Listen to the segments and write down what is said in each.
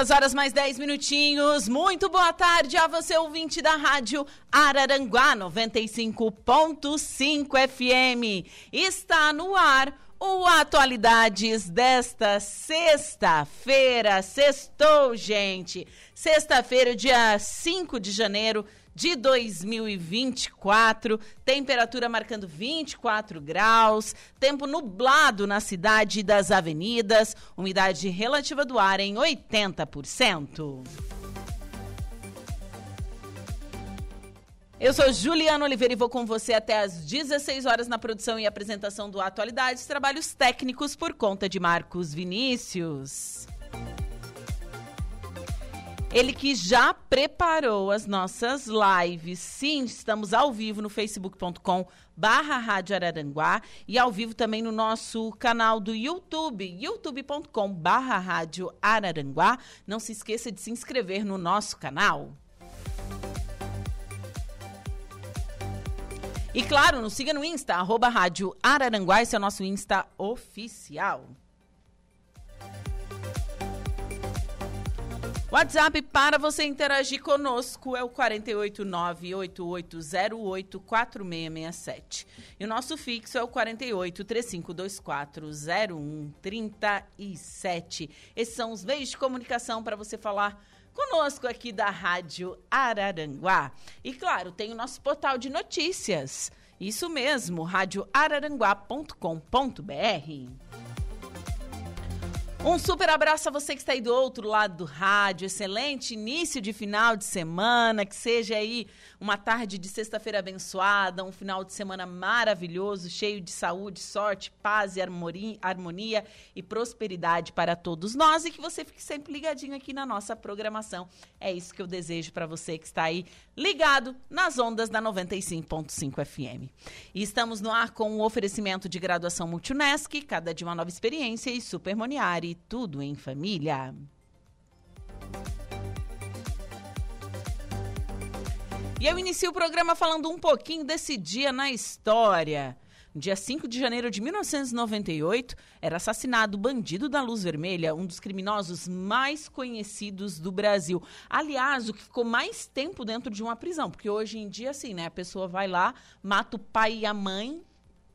Duas horas mais dez minutinhos. Muito boa tarde a você, ouvinte da Rádio Araranguá 95.5 FM. Está no ar o Atualidades desta sexta-feira. Sextou, gente. Sexta-feira, dia 5 de janeiro de 2024. Temperatura marcando 24 graus. Tempo nublado na cidade das avenidas. Umidade relativa do ar em 80%. Eu sou Juliana Oliveira e vou com você até às 16 horas na produção e apresentação do Atualidades, trabalhos técnicos por conta de Marcos Vinícius. Ele que já preparou as nossas lives. Sim, estamos ao vivo no facebook.com barra Rádio Araranguá e ao vivo também no nosso canal do YouTube, youtube.com barra Rádio Araranguá. Não se esqueça de se inscrever no nosso canal. E claro, nos siga no Insta, arroba Rádio Araranguá, esse é o nosso Insta oficial. WhatsApp para você interagir conosco é o 48988084667. E o nosso fixo é o 4835240137. Esses são os meios de comunicação para você falar conosco aqui da Rádio Araranguá. E claro, tem o nosso portal de notícias. Isso mesmo, radioararanguá.com.br. Um super abraço a você que está aí do outro lado do rádio. Excelente início de final de semana. Que seja aí uma tarde de sexta-feira abençoada, um final de semana maravilhoso, cheio de saúde, sorte, paz e harmonia e prosperidade para todos nós. E que você fique sempre ligadinho aqui na nossa programação. É isso que eu desejo para você que está aí ligado nas ondas da 95.5 FM. E estamos no ar com o oferecimento de graduação Multunesc, cada dia uma nova experiência e Supermoniari tudo em família. E eu inicio o programa falando um pouquinho desse dia na história. Dia 5 de janeiro de 1998, era assassinado o bandido da Luz Vermelha, um dos criminosos mais conhecidos do Brasil. Aliás, o que ficou mais tempo dentro de uma prisão, porque hoje em dia, assim, né, a pessoa vai lá, mata o pai e a mãe,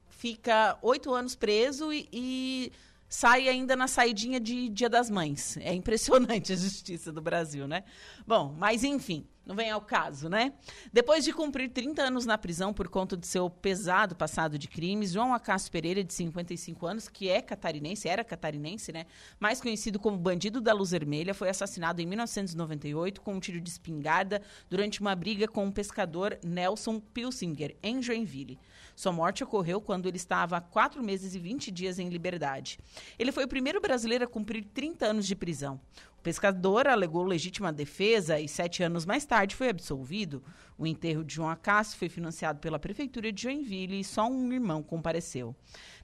fica oito anos preso e, e sai ainda na saidinha de Dia das Mães. É impressionante a justiça do Brasil, né? Bom, mas enfim não vem ao caso, né? Depois de cumprir 30 anos na prisão por conta do seu pesado passado de crimes, João Acácio Pereira, de 55 anos, que é catarinense, era catarinense, né? Mais conhecido como bandido da Luz Vermelha, foi assassinado em 1998 com um tiro de espingarda durante uma briga com o pescador Nelson Pilsinger, em Joinville. Sua morte ocorreu quando ele estava há quatro meses e 20 dias em liberdade. Ele foi o primeiro brasileiro a cumprir 30 anos de prisão pescador alegou legítima defesa e sete anos mais tarde foi absolvido. O enterro de João Acácio foi financiado pela Prefeitura de Joinville e só um irmão compareceu.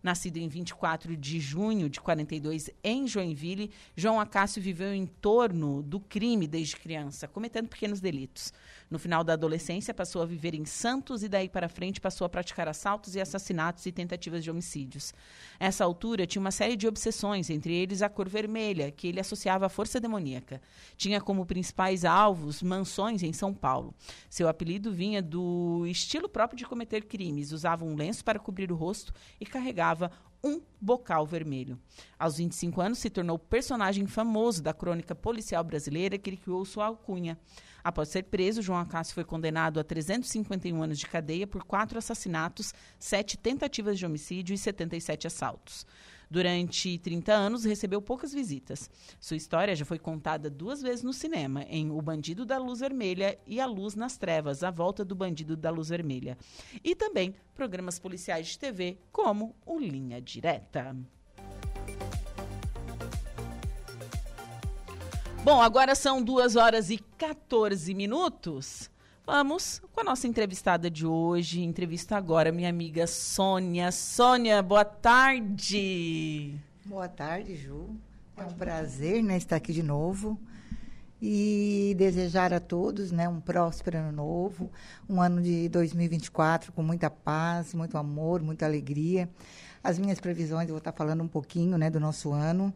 Nascido em 24 de junho de 42 em Joinville, João Acácio viveu em torno do crime desde criança, cometendo pequenos delitos. No final da adolescência, passou a viver em Santos e daí para frente passou a praticar assaltos e assassinatos e tentativas de homicídios. Essa altura tinha uma série de obsessões, entre eles a cor vermelha, que ele associava à força demoníaca. Tinha como principais alvos mansões em São Paulo. Seu apelido vinha do estilo próprio de cometer crimes. Usava um lenço para cobrir o rosto e carregava um bocal vermelho. Aos 25 anos, se tornou personagem famoso da crônica policial brasileira que criou sua alcunha. Após ser preso, João Acácio foi condenado a 351 anos de cadeia por quatro assassinatos, sete tentativas de homicídio e 77 assaltos. Durante 30 anos, recebeu poucas visitas. Sua história já foi contada duas vezes no cinema, em O Bandido da Luz Vermelha e A Luz nas Trevas, A Volta do Bandido da Luz Vermelha. E também programas policiais de TV, como o Linha Direta. Bom, agora são 2 horas e 14 minutos. Vamos com a nossa entrevistada de hoje. Entrevista agora minha amiga Sônia. Sônia, boa tarde. Boa tarde, Ju. É um prazer né, estar aqui de novo e desejar a todos né, um próspero ano novo, um ano de 2024 com muita paz, muito amor, muita alegria. As minhas previsões, eu vou estar falando um pouquinho né, do nosso ano.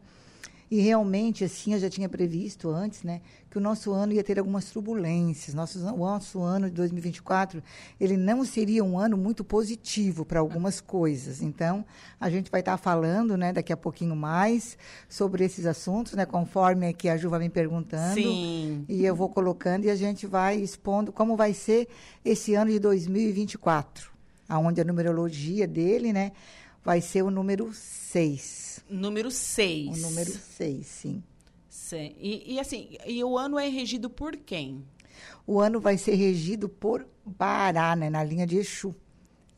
E realmente, assim, eu já tinha previsto antes, né, que o nosso ano ia ter algumas turbulências. Nosso, o nosso ano de 2024, ele não seria um ano muito positivo para algumas coisas. Então, a gente vai estar falando, né, daqui a pouquinho mais sobre esses assuntos, né, conforme que a Ju vai me perguntando. Sim. E eu vou colocando e a gente vai expondo como vai ser esse ano de 2024, aonde a numerologia dele, né, vai ser o número 6. Número 6. O número 6, sim. Sim. E, e, assim, e o ano é regido por quem? O ano vai ser regido por Bará, né, na linha de Exu.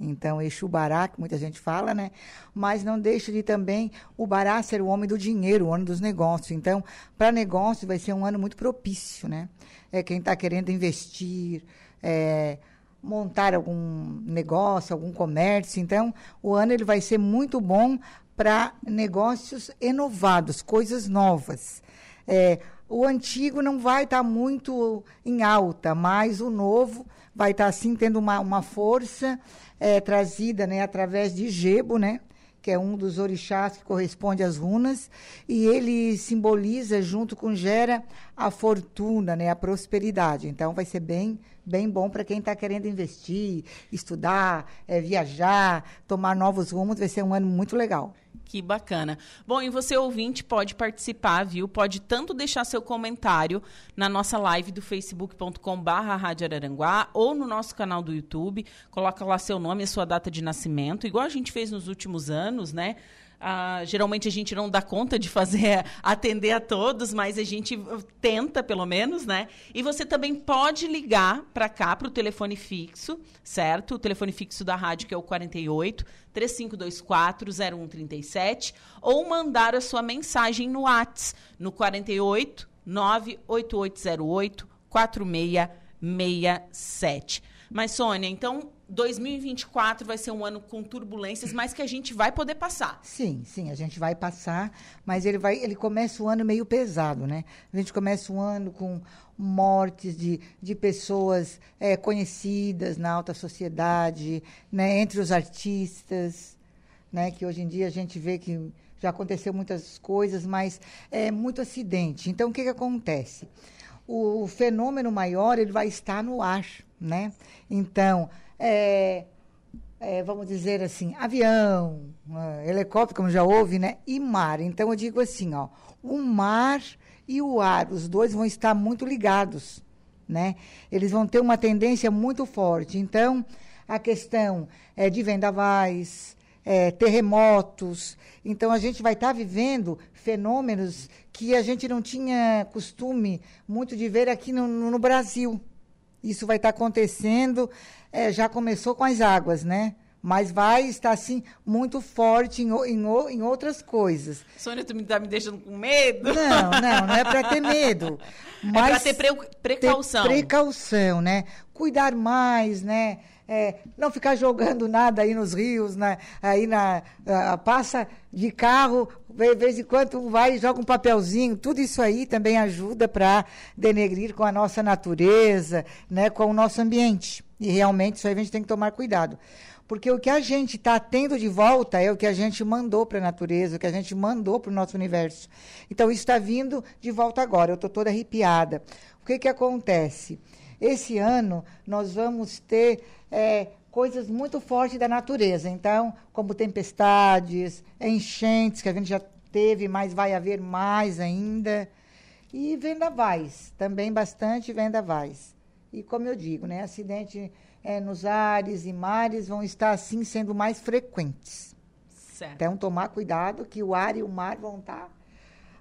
Então, Exu Bará, que muita gente fala, né? Mas não deixa de também o Bará ser o homem do dinheiro, o ano dos negócios. Então, para negócio vai ser um ano muito propício, né? É quem está querendo investir, é, montar algum negócio, algum comércio. Então, o ano ele vai ser muito bom para negócios inovados, coisas novas. É, o antigo não vai estar tá muito em alta, mas o novo vai estar, tá, assim, tendo uma, uma força é, trazida né, através de Gebo, né? que é um dos orixás que corresponde às runas, e ele simboliza, junto com Gera, a fortuna, né, a prosperidade. Então, vai ser bem bem bom para quem está querendo investir, estudar, é, viajar, tomar novos rumos. Vai ser um ano muito legal. Que bacana. Bom, e você ouvinte pode participar, viu? Pode tanto deixar seu comentário na nossa live do facebook.com/barra Rádio Araranguá ou no nosso canal do YouTube. Coloca lá seu nome e sua data de nascimento, igual a gente fez nos últimos anos, né? Ah, geralmente a gente não dá conta de fazer atender a todos, mas a gente tenta pelo menos, né? E você também pode ligar para cá para o telefone fixo, certo? O telefone fixo da rádio que é o 48 3524 0137 ou mandar a sua mensagem no WhatsApp no 48 98808 4667. Mas Sônia, então 2024 vai ser um ano com turbulências, mas que a gente vai poder passar. Sim, sim, a gente vai passar, mas ele vai, ele começa o ano meio pesado, né? A gente começa o ano com mortes de, de pessoas é, conhecidas na alta sociedade, né, entre os artistas, né, que hoje em dia a gente vê que já aconteceu muitas coisas, mas é muito acidente. Então, o que, que acontece? O fenômeno maior ele vai estar no ar, né? Então, é, é, vamos dizer assim, avião, helicóptero, como já houve, né? E mar. Então eu digo assim, ó, o mar e o ar, os dois vão estar muito ligados, né? Eles vão ter uma tendência muito forte. Então, a questão é de vendavais, é, terremotos. Então, a gente vai estar vivendo fenômenos que a gente não tinha costume muito de ver aqui no, no Brasil. Isso vai estar acontecendo, é, já começou com as águas, né? Mas vai estar, assim, muito forte em, em, em outras coisas. Sônia, tu me está me deixando com medo? Não, não, não é para ter medo. Mas é para ter pre precaução. Ter precaução, né? Cuidar mais, né? É, não ficar jogando nada aí nos rios, né? aí na, uh, passa de carro, de vez em quando vai e joga um papelzinho, tudo isso aí também ajuda para denegrir com a nossa natureza, né? com o nosso ambiente. E realmente isso aí a gente tem que tomar cuidado. Porque o que a gente está tendo de volta é o que a gente mandou para a natureza, o que a gente mandou para o nosso universo. Então, isso está vindo de volta agora. Eu estou toda arrepiada. O que, que acontece? Esse ano, nós vamos ter é, coisas muito fortes da natureza. Então, como tempestades, enchentes, que a gente já teve, mas vai haver mais ainda. E vendavais, também bastante vendavais. E como eu digo, né, acidente é, nos ares e mares vão estar assim sendo mais frequentes. Certo. Então tomar cuidado que o ar e o mar vão estar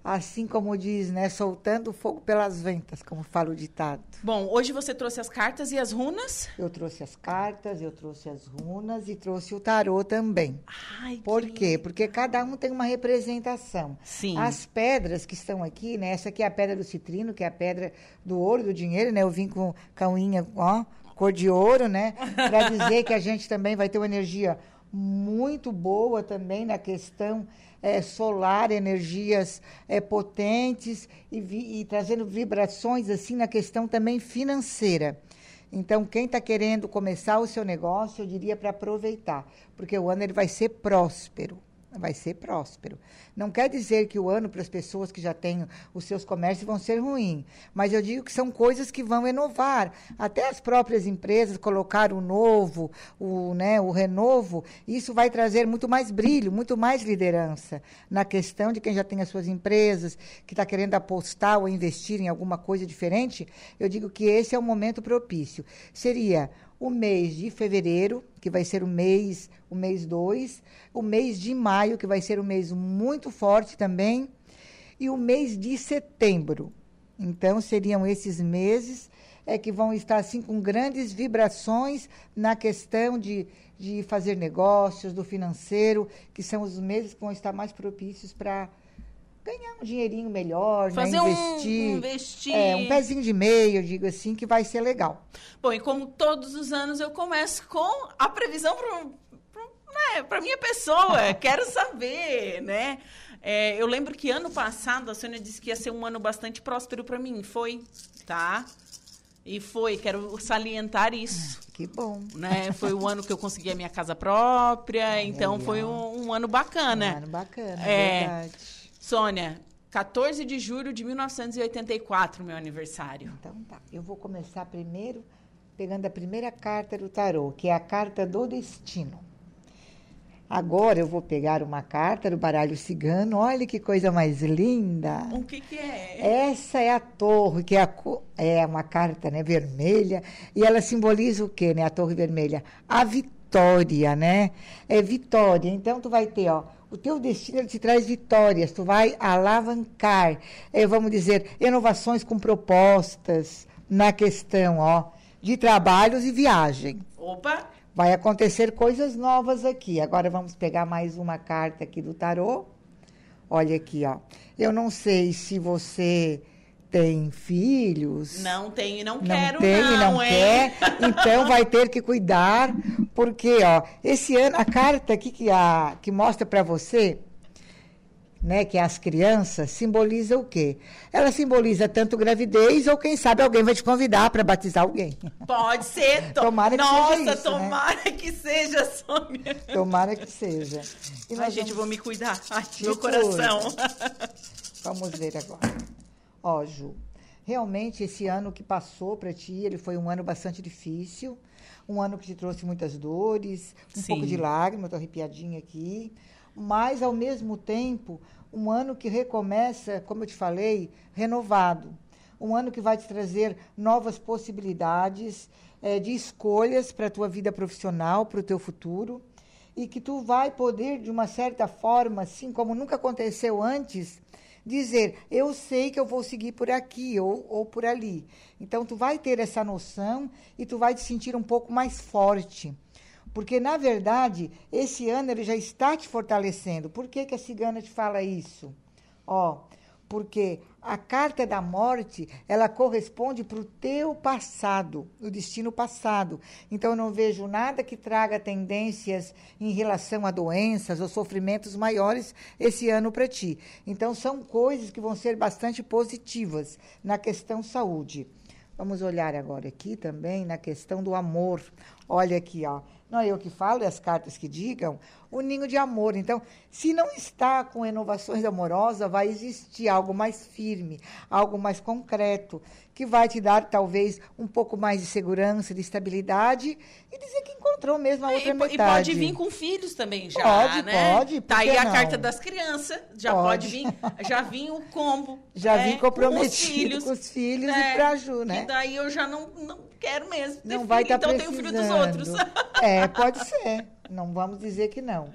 assim como diz, né, soltando fogo pelas ventas, como fala o ditado. Bom, hoje você trouxe as cartas e as runas? Eu trouxe as cartas, eu trouxe as runas e trouxe o tarô também. Ai, Por que quê? Porque cada um tem uma representação. Sim. As pedras que estão aqui, né? Essa aqui é a pedra do citrino, que é a pedra do ouro, do dinheiro, né? Eu vim com a unha, ó, cor de ouro, né? Para dizer que a gente também vai ter uma energia muito boa também na questão é, solar, energias é, potentes e, vi, e trazendo vibrações assim na questão também financeira. Então, quem está querendo começar o seu negócio, eu diria para aproveitar, porque o ano ele vai ser próspero vai ser próspero. Não quer dizer que o ano para as pessoas que já têm os seus comércios vão ser ruim, mas eu digo que são coisas que vão inovar. Até as próprias empresas colocar o novo, o, né, o renovo, isso vai trazer muito mais brilho, muito mais liderança na questão de quem já tem as suas empresas, que está querendo apostar ou investir em alguma coisa diferente. Eu digo que esse é o momento propício. Seria o mês de fevereiro, que vai ser o mês, o mês 2, o mês de maio, que vai ser um mês muito forte também, e o mês de setembro. Então, seriam esses meses é, que vão estar assim com grandes vibrações na questão de, de fazer negócios, do financeiro, que são os meses que vão estar mais propícios para ganhar um dinheirinho melhor, Fazer né? um- investir. um investir. É, um pezinho de meio, eu digo assim, que vai ser legal. Bom, e como todos os anos eu começo com a previsão para minha pessoa. Quero saber, né? É, eu lembro que ano passado a Sônia disse que ia ser um ano bastante próspero para mim. Foi, tá? E foi, quero salientar isso. Que bom. Né? Foi o ano que eu consegui a minha casa própria, então foi um, um ano bacana. Um ano bacana, É. verdade. Sônia, 14 de julho de 1984, meu aniversário. Então tá, eu vou começar primeiro pegando a primeira carta do tarô, que é a carta do destino. Agora eu vou pegar uma carta do baralho cigano. Olha que coisa mais linda. O que, que é? Essa é a torre, que é, a é uma carta né, vermelha, e ela simboliza o quê, né, a torre vermelha? A vitória, né? É vitória. Então, tu vai ter, ó, o teu destino te traz vitórias, tu vai alavancar, é, vamos dizer, inovações com propostas na questão, ó, de trabalhos e viagem. Opa! Vai acontecer coisas novas aqui. Agora vamos pegar mais uma carta aqui do tarô. Olha aqui, ó. Eu não sei se você tem filhos. Não tenho e não, Não quero, tem e não hein? quer, então vai ter que cuidar, porque ó, esse ano a carta aqui que a que mostra para você, né, que é as crianças simboliza o quê? Ela simboliza tanto gravidez ou quem sabe alguém vai te convidar para batizar alguém. Pode ser. To... Tomara que Nossa, seja isso, né? tomara que seja, Sônia. Tomara que seja. E Ai, gente, eu vou vamos- me cuidar. Ai, meu coração. Vamos ver agora. Ó, Ju, realmente esse ano que passou para ti, ele foi um ano bastante difícil, um ano que te trouxe muitas dores, um Sim. pouco de lágrima, tô arrepiadinha aqui, mas ao mesmo tempo, um ano que recomeça, como eu te falei, renovado. Um ano que vai te trazer novas possibilidades eh, de escolhas para a tua vida profissional, para o teu futuro e que tu vai poder, de uma certa forma, assim como nunca aconteceu antes, dizer, eu sei que eu vou seguir por aqui ou, ou por ali. Então, tu vai ter essa noção e tu vai te sentir um pouco mais forte. Porque, na verdade, esse ano ele já está te fortalecendo. Por que, que a cigana te fala isso? Ó, porque a carta da morte, ela corresponde para o teu passado, o destino passado. Então, eu não vejo nada que traga tendências em relação a doenças ou sofrimentos maiores esse ano para ti. Então, são coisas que vão ser bastante positivas na questão saúde. Vamos olhar agora aqui também na questão do amor. Olha aqui, ó. Não é eu que falo, é as cartas que digam, o ninho de amor. Então, se não está com renovações amorosas, vai existir algo mais firme, algo mais concreto, que vai te dar talvez um pouco mais de segurança, de estabilidade e dizer que encontrou mesmo a outra e, metade. E pode vir com filhos também já, pode, né? Pode, Tá aí não? a carta das crianças, já pode, pode vir, já vim o combo. Já né? vim comprometido com os filhos, com os filhos né? e pra Ju, né? E daí eu já não, não quero mesmo não vai estar então precisando. tenho filho dos outros. É, pode ser. Não vamos dizer que não.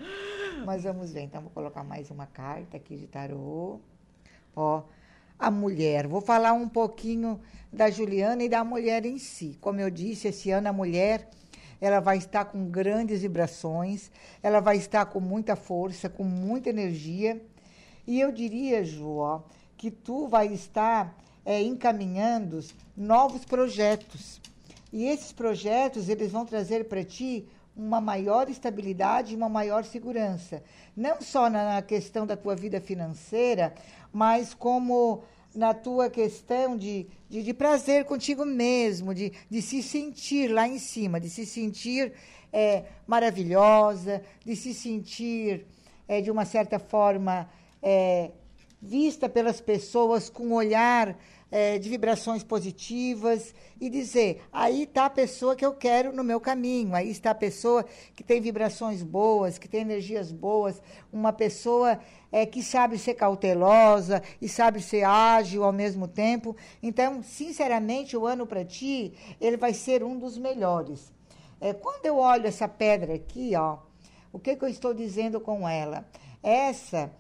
Mas vamos ver. Então, vou colocar mais uma carta aqui de tarô. Ó, a mulher. Vou falar um pouquinho da Juliana e da mulher em si. Como eu disse, esse ano a mulher ela vai estar com grandes vibrações, ela vai estar com muita força, com muita energia. E eu diria, Ju, ó, que tu vai estar é, encaminhando novos projetos. E esses projetos, eles vão trazer para ti uma maior estabilidade e uma maior segurança. Não só na questão da tua vida financeira, mas como na tua questão de, de, de prazer contigo mesmo, de, de se sentir lá em cima, de se sentir é, maravilhosa, de se sentir, é, de uma certa forma, é, vista pelas pessoas com um olhar é, de vibrações positivas e dizer: aí está a pessoa que eu quero no meu caminho, aí está a pessoa que tem vibrações boas, que tem energias boas, uma pessoa é, que sabe ser cautelosa e sabe ser ágil ao mesmo tempo. Então, sinceramente, o ano para ti ele vai ser um dos melhores. É, quando eu olho essa pedra aqui, ó, o que, que eu estou dizendo com ela? Essa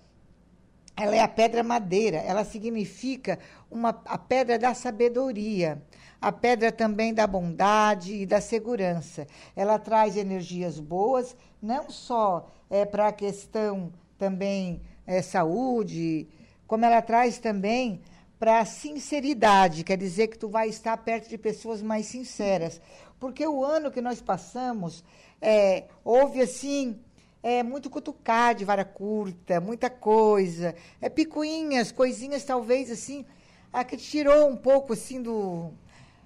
ela é a pedra madeira, ela significa uma, a pedra da sabedoria, a pedra também da bondade e da segurança. Ela traz energias boas, não só é, para a questão também é, saúde, como ela traz também para a sinceridade, quer dizer que tu vai estar perto de pessoas mais sinceras. Porque o ano que nós passamos, é, houve assim é muito cutucar de vara curta, muita coisa, é picuinhas, coisinhas talvez assim, a que tirou um pouco assim do,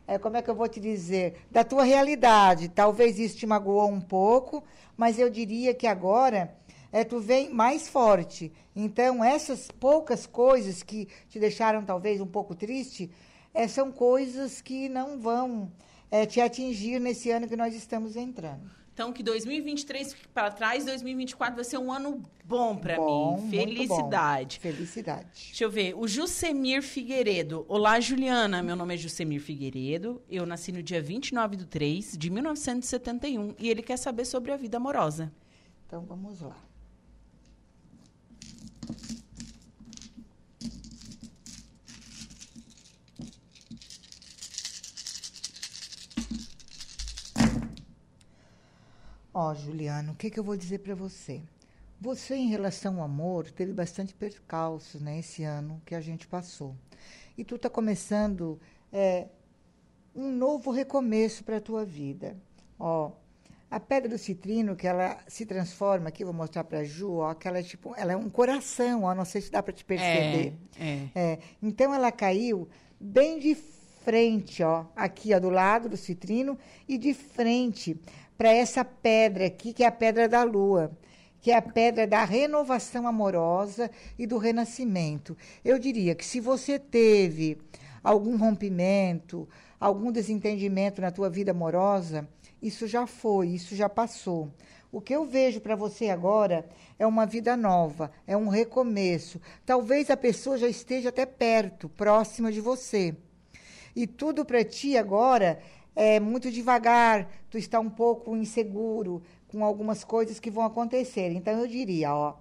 é, como é que eu vou te dizer, da tua realidade. Talvez isso te magoou um pouco, mas eu diria que agora é, tu vem mais forte. Então, essas poucas coisas que te deixaram talvez um pouco triste, é, são coisas que não vão é, te atingir nesse ano que nós estamos entrando. Então, que 2023 para trás, 2024 vai ser um ano bom para mim. Felicidade. Felicidade. Deixa eu ver. O Jusemir Figueiredo. Olá, Juliana. Meu nome é Jusemir Figueiredo. Eu nasci no dia 29 de 3 de 1971 e ele quer saber sobre a vida amorosa. Então, vamos lá. Ó, Juliano, o que, que eu vou dizer para você? Você, em relação ao amor, teve bastante percalços, né, esse ano que a gente passou. E tu tá começando é, um novo recomeço para a tua vida. Ó, a pedra do citrino, que ela se transforma aqui, vou mostrar para a Ju, ó, que ela é tipo, ela é um coração, ó, não sei se dá para te perceber. É. É, então ela caiu bem de frente, ó, aqui ó, do lado do citrino e de frente para essa pedra aqui, que é a pedra da lua, que é a pedra da renovação amorosa e do renascimento. Eu diria que se você teve algum rompimento, algum desentendimento na tua vida amorosa, isso já foi, isso já passou. O que eu vejo para você agora é uma vida nova, é um recomeço. Talvez a pessoa já esteja até perto, próxima de você. E tudo para ti agora é muito devagar, tu está um pouco inseguro com algumas coisas que vão acontecer. Então eu diria, ó,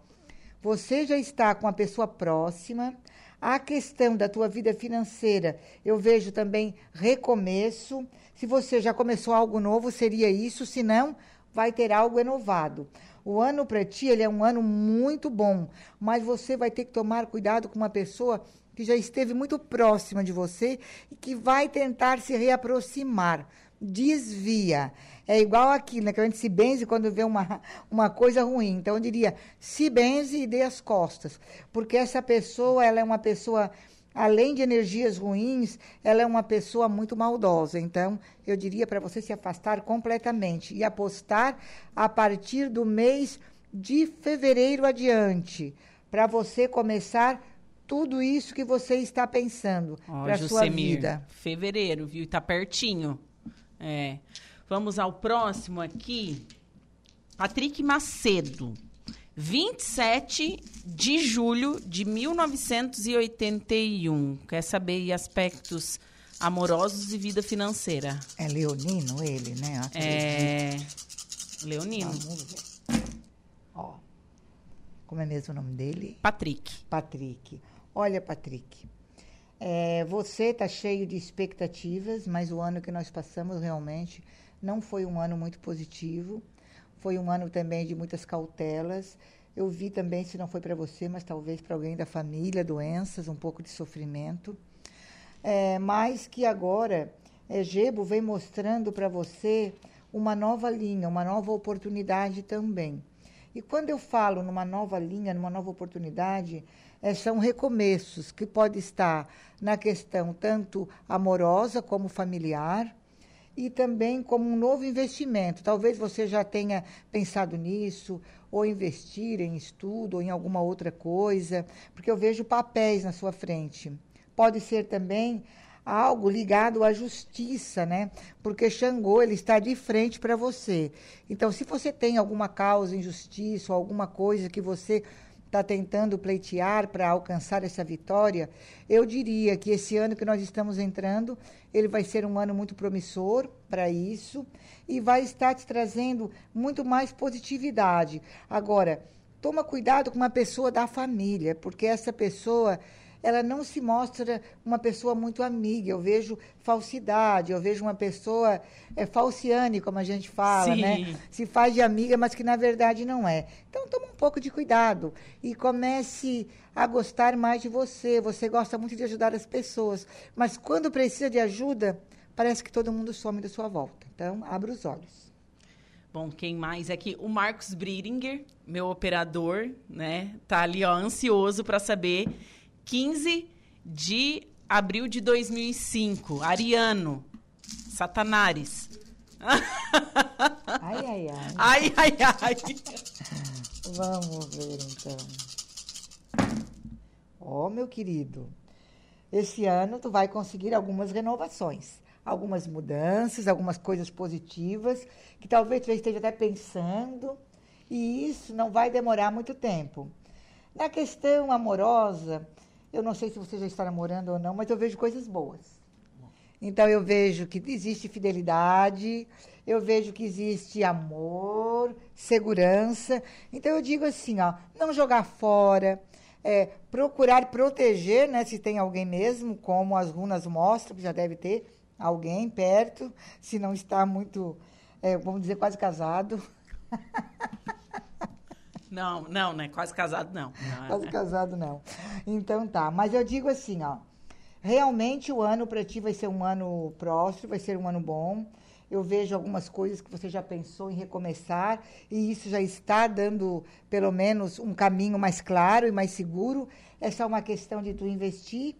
você já está com a pessoa próxima. A questão da tua vida financeira, eu vejo também recomeço. Se você já começou algo novo, seria isso, se não, vai ter algo renovado. O ano para ti, ele é um ano muito bom, mas você vai ter que tomar cuidado com uma pessoa que já esteve muito próxima de você e que vai tentar se reaproximar. Desvia. É igual aquilo, né? Que a gente se benze quando vê uma, uma coisa ruim. Então, eu diria, se benze e dê as costas. Porque essa pessoa, ela é uma pessoa além de energias ruins, ela é uma pessoa muito maldosa. Então, eu diria para você se afastar completamente e apostar a partir do mês de fevereiro adiante, para você começar tudo isso que você está pensando para sua vida. Fevereiro, viu? Está pertinho. É. Vamos ao próximo aqui. Patrick Macedo. 27 de julho de 1981. Quer saber aspectos amorosos e vida financeira? É leonino ele, né? É. Leonino. Vamos ver. Ó. Como é mesmo o nome dele? Patrick. Patrick. Olha, Patrick. É, você está cheio de expectativas, mas o ano que nós passamos realmente não foi um ano muito positivo. Foi um ano também de muitas cautelas. Eu vi também, se não foi para você, mas talvez para alguém da família, doenças, um pouco de sofrimento. É, mas que agora, é, Gebo vem mostrando para você uma nova linha, uma nova oportunidade também. E quando eu falo numa nova linha, numa nova oportunidade, é, são recomeços que pode estar na questão tanto amorosa como familiar, e também como um novo investimento. Talvez você já tenha pensado nisso, ou investir em estudo, ou em alguma outra coisa, porque eu vejo papéis na sua frente. Pode ser também algo ligado à justiça, né? Porque Xangô ele está de frente para você. Então, se você tem alguma causa em justiça ou alguma coisa que você está tentando pleitear para alcançar essa vitória, eu diria que esse ano que nós estamos entrando, ele vai ser um ano muito promissor para isso e vai estar te trazendo muito mais positividade. Agora, toma cuidado com uma pessoa da família, porque essa pessoa ela não se mostra uma pessoa muito amiga. Eu vejo falsidade, eu vejo uma pessoa é, falciane, como a gente fala, né? Sim. né? Se faz de amiga, mas que na verdade não é. Então toma um pouco de cuidado e comece a gostar mais de você. Você gosta muito de ajudar as pessoas, mas quando precisa de ajuda, parece que todo mundo some da sua volta. Então, abra os olhos. Bom, quem mais aqui? O Marcos Bridinger, meu operador, né? Tá ali, ó, ansioso para saber 15 de abril de 2005. Ariano. Satanares. Ai, ai, ai. Ai, ai, ai. Vamos ver, então. Ó, oh, meu querido, esse ano tu vai conseguir algumas renovações, algumas mudanças, algumas coisas positivas, que talvez tu esteja até pensando, e isso não vai demorar muito tempo. Na questão amorosa, eu não sei se você já está namorando ou não, mas eu vejo coisas boas. Então eu vejo que existe fidelidade, eu vejo que existe amor, segurança. Então eu digo assim, ó, não jogar fora, é, procurar proteger, né, se tem alguém mesmo, como as runas mostram, que já deve ter alguém perto, se não está muito, é, vamos dizer, quase casado. Não, não, né? Quase casado, não. não Quase é. casado, não. Então tá. Mas eu digo assim, ó. Realmente o ano para ti vai ser um ano próximo, vai ser um ano bom. Eu vejo algumas coisas que você já pensou em recomeçar e isso já está dando, pelo menos, um caminho mais claro e mais seguro. É só uma questão de tu investir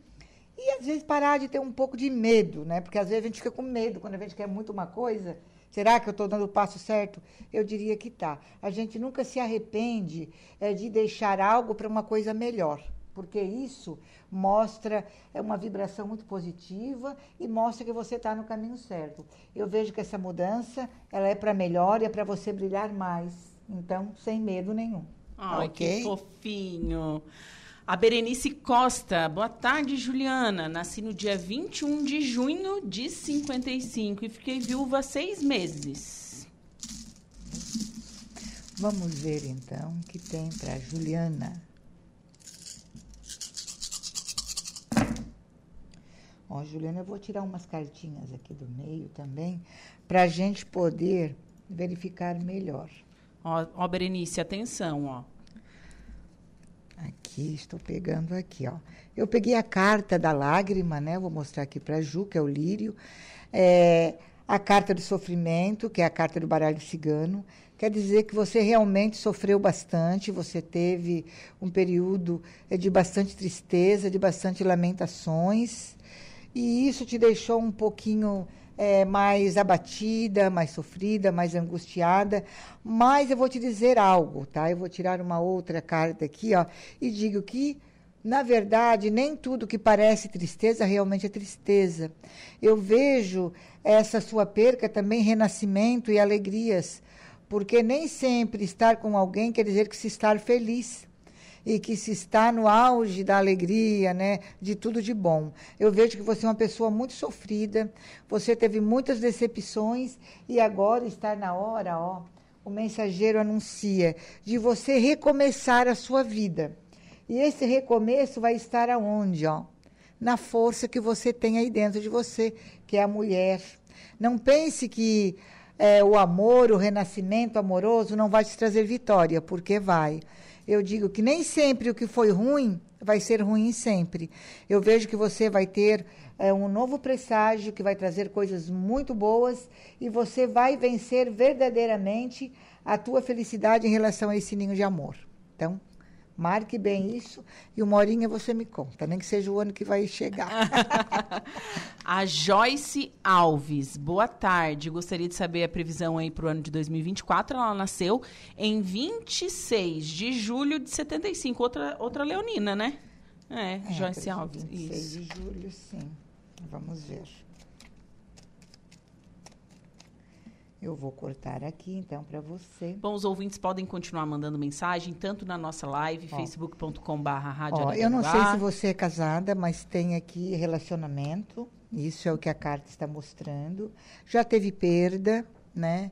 e às vezes parar de ter um pouco de medo, né? Porque às vezes a gente fica com medo quando a gente quer muito uma coisa Será que eu estou dando o passo certo? Eu diria que tá. A gente nunca se arrepende é, de deixar algo para uma coisa melhor, porque isso mostra é uma vibração muito positiva e mostra que você está no caminho certo. Eu vejo que essa mudança ela é para melhor e é para você brilhar mais. Então, sem medo nenhum. Ai, okay? que fofinho. A Berenice Costa, boa tarde, Juliana. Nasci no dia 21 de junho de 55 e fiquei viúva há seis meses. Vamos ver então o que tem para Juliana. Ó, Juliana, eu vou tirar umas cartinhas aqui do meio também, para a gente poder verificar melhor. Ó, ó, Berenice, atenção, ó. Aqui, estou pegando aqui, ó. Eu peguei a carta da lágrima, né? Vou mostrar aqui para Ju, que é o lírio. É, a carta do sofrimento, que é a carta do baralho cigano. quer dizer que você realmente sofreu bastante, você teve um período eh, de bastante tristeza, de bastante lamentações, e isso te deixou um pouquinho é, mais abatida, mais sofrida, mais angustiada. Mas eu vou te dizer algo, tá? Eu vou tirar uma outra carta aqui, ó, e digo que na verdade, nem tudo que parece tristeza realmente é tristeza. Eu vejo essa sua perca também renascimento e alegrias, porque nem sempre estar com alguém quer dizer que se estar feliz e que se está no auge da alegria, né, de tudo de bom. Eu vejo que você é uma pessoa muito sofrida, você teve muitas decepções e agora está na hora, ó, o mensageiro anuncia de você recomeçar a sua vida e esse recomeço vai estar aonde, ó? Na força que você tem aí dentro de você, que é a mulher. Não pense que é, o amor, o renascimento amoroso não vai te trazer vitória, porque vai. Eu digo que nem sempre o que foi ruim vai ser ruim sempre. Eu vejo que você vai ter é, um novo presságio que vai trazer coisas muito boas e você vai vencer verdadeiramente a tua felicidade em relação a esse ninho de amor. Então, Marque bem isso e uma horinha você me conta, nem que seja o ano que vai chegar. a Joyce Alves, boa tarde. Gostaria de saber a previsão aí para o ano de 2024. Ela nasceu em 26 de julho de 75. Outra, outra leonina, né? É, é Joyce Alves. 26 isso. de julho, sim. Vamos ver. Eu vou cortar aqui, então, para você. Bom, os ouvintes podem continuar mandando mensagem, tanto na nossa live, facebook.com.br Eu não sei se você é casada, mas tem aqui relacionamento. Isso é o que a carta está mostrando. Já teve perda, né?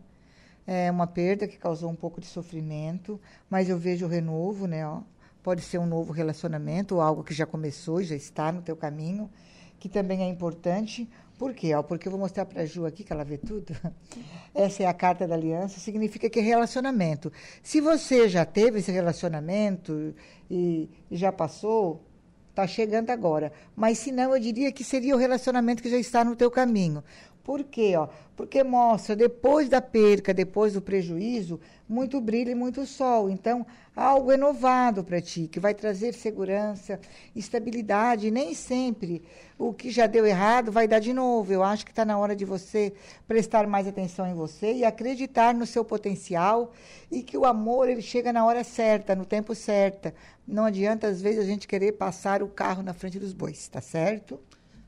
É uma perda que causou um pouco de sofrimento, mas eu vejo o renovo, né? Ó. Pode ser um novo relacionamento ou algo que já começou, já está no teu caminho, que também é importante. Por quê? Porque eu vou mostrar para a Ju aqui, que ela vê tudo. Essa é a carta da aliança, significa que é relacionamento. Se você já teve esse relacionamento e, e já passou, está chegando agora. Mas se não, eu diria que seria o relacionamento que já está no teu caminho. Por quê? Ó? Porque mostra, depois da perca, depois do prejuízo, muito brilho e muito sol. Então, algo renovado para ti, que vai trazer segurança, estabilidade. Nem sempre o que já deu errado vai dar de novo. Eu acho que está na hora de você prestar mais atenção em você e acreditar no seu potencial e que o amor ele chega na hora certa, no tempo certo. Não adianta, às vezes, a gente querer passar o carro na frente dos bois, tá certo?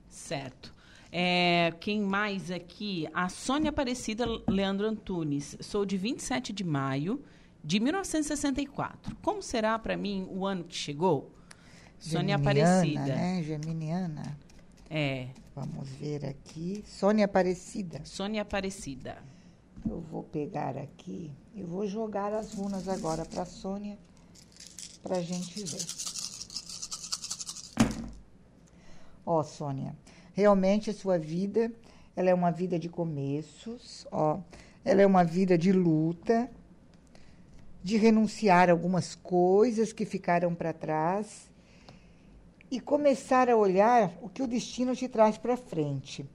Certo. É, quem mais aqui? A Sônia Aparecida Leandro Antunes. Sou de 27 de maio de 1964. Como será para mim o ano que chegou? Sônia Aparecida. Né? Geminiana. É. Vamos ver aqui. Sônia Aparecida. Sônia Aparecida. Eu vou pegar aqui e vou jogar as runas agora para a Sônia para a gente ver. Ó, Sônia, Realmente a sua vida, ela é uma vida de começos, ó. Ela é uma vida de luta, de renunciar algumas coisas que ficaram para trás e começar a olhar o que o destino te traz para frente.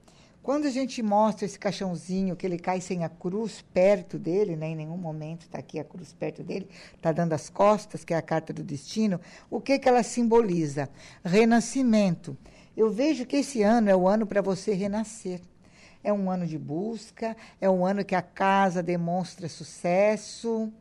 Quando a gente mostra esse caixãozinho que ele cai sem a cruz perto dele, né, em nenhum momento está aqui a cruz perto dele, está dando as costas, que é a carta do destino, o que, que ela simboliza? Renascimento. Eu vejo que esse ano é o ano para você renascer. É um ano de busca, é um ano que a casa demonstra sucesso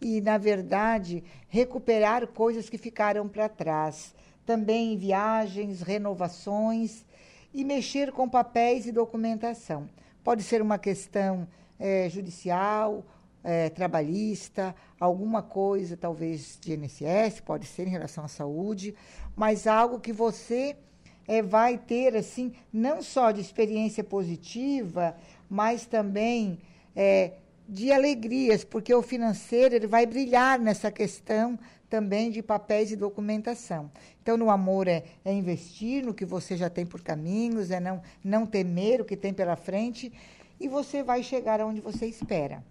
e, na verdade, recuperar coisas que ficaram para trás. Também viagens, renovações e mexer com papéis e documentação. Pode ser uma questão é, judicial, é, trabalhista, alguma coisa talvez de INSS, pode ser em relação à saúde, mas algo que você é, vai ter, assim, não só de experiência positiva, mas também é, de alegrias, porque o financeiro ele vai brilhar nessa questão também de papéis e documentação. Então, no amor é, é investir no que você já tem por caminhos, é não, não temer o que tem pela frente, e você vai chegar aonde você espera.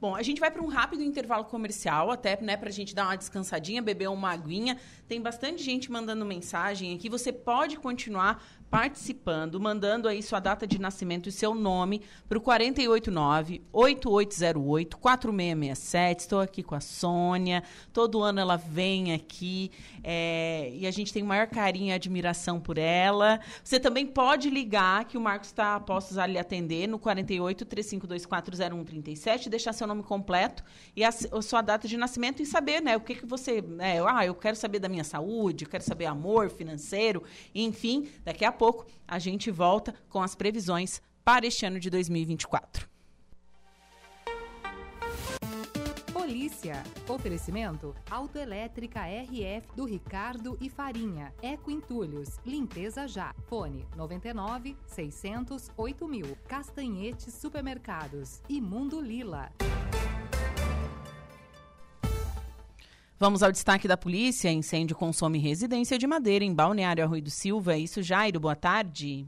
Bom, a gente vai para um rápido intervalo comercial, até né, para a gente dar uma descansadinha, beber uma aguinha. Tem bastante gente mandando mensagem aqui. Você pode continuar participando, mandando aí sua data de nascimento e seu nome para o 489-8808-4667. Estou aqui com a Sônia. Todo ano ela vem aqui é, e a gente tem o maior carinho e admiração por ela. Você também pode ligar, que o Marcos está postos a lhe atender no 48 3524 0137, deixar seu nome completo e a, a, sua data de nascimento e saber, né, o que, que você. É, ah, eu quero saber da minha saúde, eu quero saber amor financeiro, enfim, daqui a pouco a gente volta com as previsões para este ano de 2024. Polícia. Oferecimento Autoelétrica RF do Ricardo e Farinha. Eco Entulhos. Limpeza já. Fone 99 600 8000. Castanhetes Supermercados. E Mundo Lila. Vamos ao destaque da polícia. Incêndio consome residência de madeira em Balneário Arroio do Silva. Isso, Jairo, boa tarde.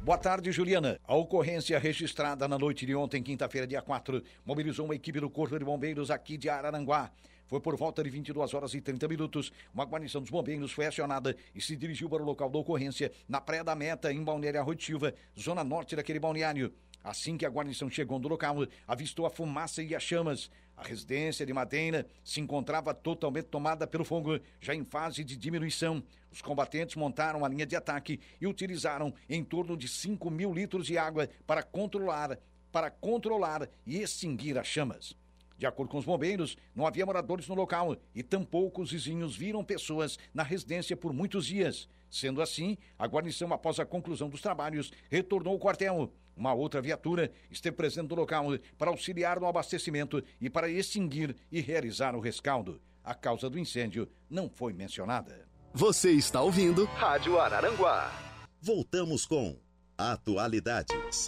Boa tarde, Juliana. A ocorrência registrada na noite de ontem, quinta-feira, dia 4, mobilizou uma equipe do Corpo de Bombeiros aqui de Araranguá. Foi por volta de 22 horas e 30 minutos. Uma guarnição dos bombeiros foi acionada e se dirigiu para o local da ocorrência, na Praia da Meta, em Balneário Arroio do Silva, zona norte daquele balneário. Assim que a guarnição chegou no local, avistou a fumaça e as chamas. A residência de Madeira se encontrava totalmente tomada pelo fogo, já em fase de diminuição. Os combatentes montaram a linha de ataque e utilizaram em torno de 5 mil litros de água para controlar, para controlar e extinguir as chamas. De acordo com os bombeiros, não havia moradores no local e tampouco os vizinhos viram pessoas na residência por muitos dias. Sendo assim, a guarnição, após a conclusão dos trabalhos, retornou ao quartel. Uma outra viatura esteve presente no local para auxiliar no abastecimento e para extinguir e realizar o rescaldo. A causa do incêndio não foi mencionada. Você está ouvindo Rádio Araranguá. Voltamos com Atualidades.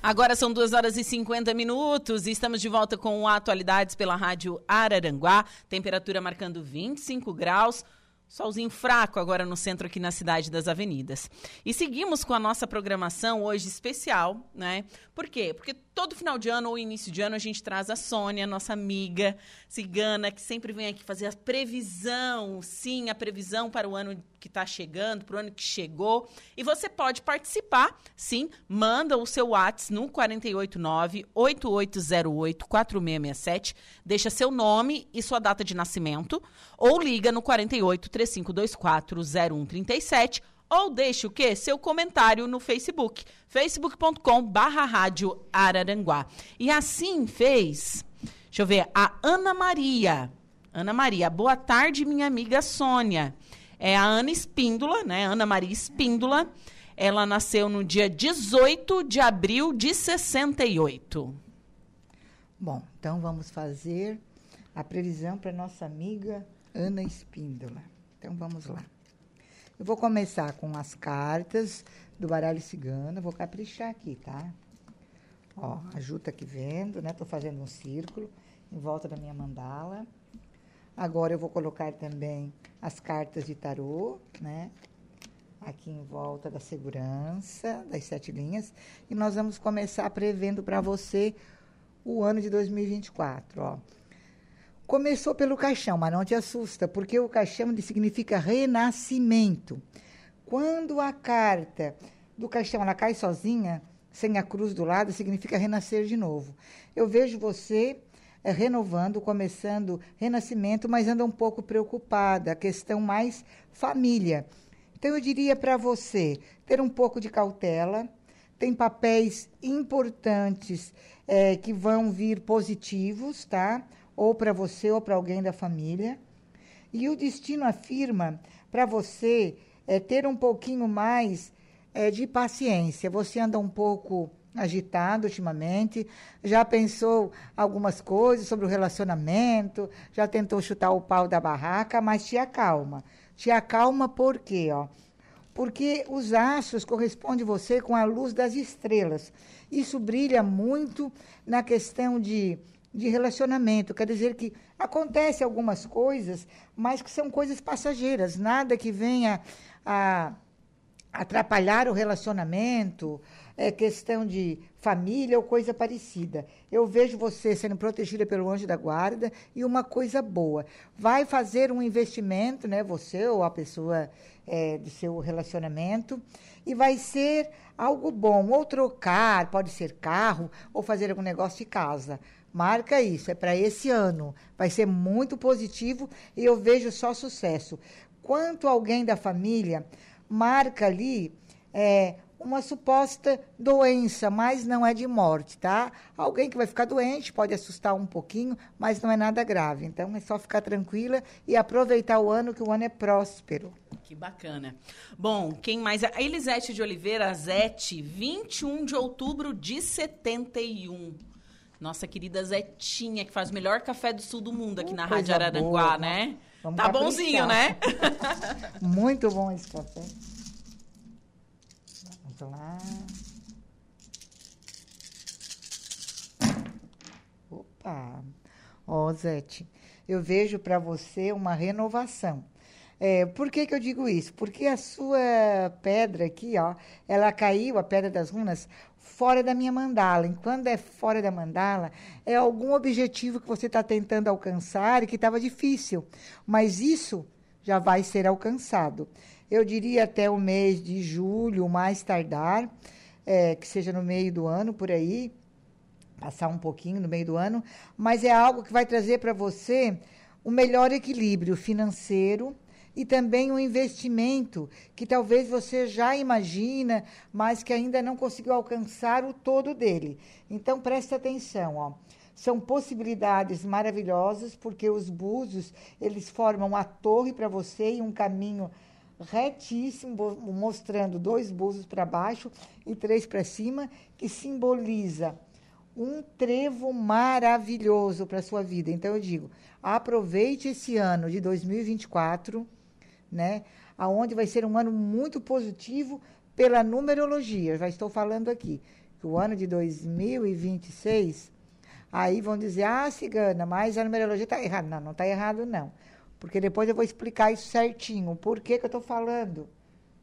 Agora são 2 horas e 50 minutos e estamos de volta com Atualidades pela Rádio Araranguá. Temperatura marcando 25 graus. Solzinho fraco agora no centro aqui na cidade das avenidas. E seguimos com a nossa programação hoje especial, né? Por quê? Porque todo final de ano ou início de ano a gente traz a Sônia, nossa amiga cigana, que sempre vem aqui fazer a previsão, sim, a previsão para o ano que está chegando, para o ano que chegou. E você pode participar, sim, manda o seu WhatsApp no 489-8808-4667, deixa seu nome e sua data de nascimento, ou liga no 48 3524 0137 ou deixe o quê? Seu comentário no Facebook, facebook.com rádio Araranguá. E assim fez, deixa eu ver, a Ana Maria. Ana Maria, boa tarde, minha amiga Sônia. É a Ana Espíndola, né? Ana Maria Espíndola. Ela nasceu no dia 18 de abril de 68. Bom, então vamos fazer a previsão para nossa amiga Ana Espíndola. Então vamos lá. Eu vou começar com as cartas do baralho cigano. Vou caprichar aqui, tá? Ó, a Ju tá aqui vendo, né? Tô fazendo um círculo em volta da minha mandala. Agora eu vou colocar também as cartas de tarô, né? Aqui em volta da segurança, das sete linhas. E nós vamos começar prevendo para você o ano de 2024, ó. Começou pelo caixão, mas não te assusta, porque o caixão significa renascimento. Quando a carta do caixão ela cai sozinha, sem a cruz do lado, significa renascer de novo. Eu vejo você é, renovando, começando renascimento, mas anda um pouco preocupada, questão mais família. Então eu diria para você ter um pouco de cautela, tem papéis importantes é, que vão vir positivos, tá? Ou para você ou para alguém da família. E o destino afirma para você é, ter um pouquinho mais é, de paciência. Você anda um pouco agitado ultimamente, já pensou algumas coisas sobre o relacionamento, já tentou chutar o pau da barraca, mas te acalma. Te acalma por quê? Ó? Porque os astros correspondem você com a luz das estrelas. Isso brilha muito na questão de de relacionamento. Quer dizer que acontece algumas coisas, mas que são coisas passageiras, nada que venha a, atrapalhar o relacionamento, é questão de família ou coisa parecida. Eu vejo você sendo protegida pelo anjo da guarda e uma coisa boa. Vai fazer um investimento, né? Você ou a pessoa é, do seu relacionamento, e vai ser algo bom. Ou trocar, pode ser carro, ou fazer algum negócio de casa. Marca isso, é para esse ano. Vai ser muito positivo e eu vejo só sucesso. Quanto alguém da família marca ali é, uma suposta doença, mas não é de morte, tá? Alguém que vai ficar doente pode assustar um pouquinho, mas não é nada grave. Então é só ficar tranquila e aproveitar o ano, que o ano é próspero. Que bacana. Bom, quem mais? A Elisete de Oliveira, Zete, 21 de outubro de 71. Nossa querida Zetinha, que faz o melhor café do sul do mundo aqui na Rádio Araranguá, boa, né? Vamos tá bonzinho, né? Muito bom esse café lá. Opa! Ó, oh, Zete, eu vejo para você uma renovação. É, por que, que eu digo isso? Porque a sua pedra aqui, ó, ela caiu, a pedra das runas, fora da minha mandala. E quando é fora da mandala, é algum objetivo que você está tentando alcançar e que estava difícil. Mas isso já vai ser alcançado eu diria até o mês de julho, mais tardar, é, que seja no meio do ano, por aí, passar um pouquinho no meio do ano, mas é algo que vai trazer para você um melhor equilíbrio financeiro e também um investimento que talvez você já imagina, mas que ainda não conseguiu alcançar o todo dele. Então preste atenção, ó. São possibilidades maravilhosas porque os búzios, eles formam a torre para você e um caminho retíssimo, mostrando dois búzios para baixo e três para cima, que simboliza um trevo maravilhoso para a sua vida. Então eu digo, aproveite esse ano de 2024, né? Aonde vai ser um ano muito positivo pela numerologia. Já estou falando aqui que o ano de 2026, aí vão dizer: "Ah, cigana, mas a numerologia está errada". Não, não está errado não porque depois eu vou explicar isso certinho. Por que, que eu estou falando,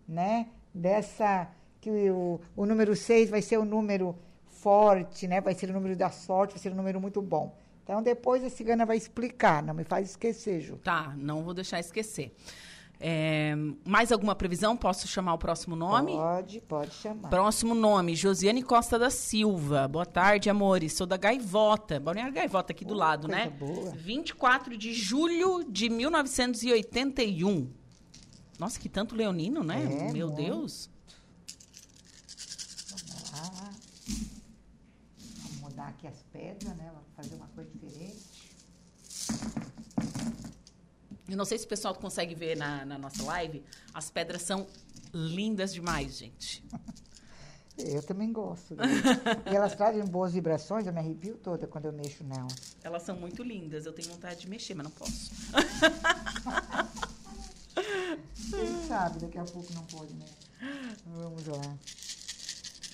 né? Dessa que o, o número 6 vai ser o número forte, né? Vai ser o número da sorte, vai ser um número muito bom. Então depois a cigana vai explicar, não me faz esquecer, Ju. Tá, não vou deixar esquecer. É, mais alguma previsão? Posso chamar o próximo nome? Pode, pode chamar. Próximo nome, Josiane Costa da Silva. Boa tarde, amores. Sou da Gaivota. Balneário Gaivota, aqui do oh, lado, né? Boa. 24 de julho de 1981. Nossa, que tanto leonino, né? É, Meu muito. Deus. Vamos lá. Vamos mudar aqui as pedras, né? Vamos fazer uma coisa Eu não sei se o pessoal consegue ver na, na nossa live. As pedras são lindas demais, gente. Eu também gosto. Né? e elas trazem boas vibrações, eu me arrepio toda quando eu mexo nelas. Elas são muito lindas, eu tenho vontade de mexer, mas não posso. Quem sabe, daqui a pouco não pode, né? Vamos lá.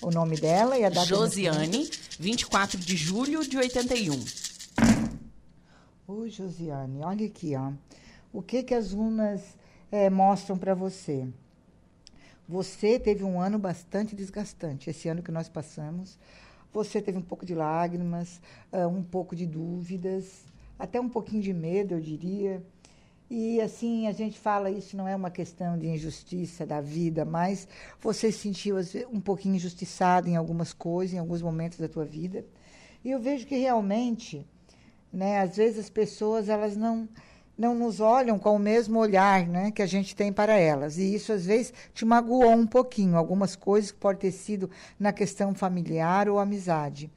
O nome dela e a data Josiane, 24 de julho de 81. Ô, Josiane, olha aqui, ó o que, que as runas é, mostram para você? Você teve um ano bastante desgastante, esse ano que nós passamos. Você teve um pouco de lágrimas, uh, um pouco de dúvidas, até um pouquinho de medo, eu diria. E assim, a gente fala, isso não é uma questão de injustiça da vida, mas você se sentiu um pouquinho injustiçado em algumas coisas, em alguns momentos da tua vida. E eu vejo que realmente, né, às vezes as pessoas, elas não não nos olham com o mesmo olhar né, que a gente tem para elas. E isso, às vezes, te magoou um pouquinho, algumas coisas que pode ter sido na questão familiar ou amizade.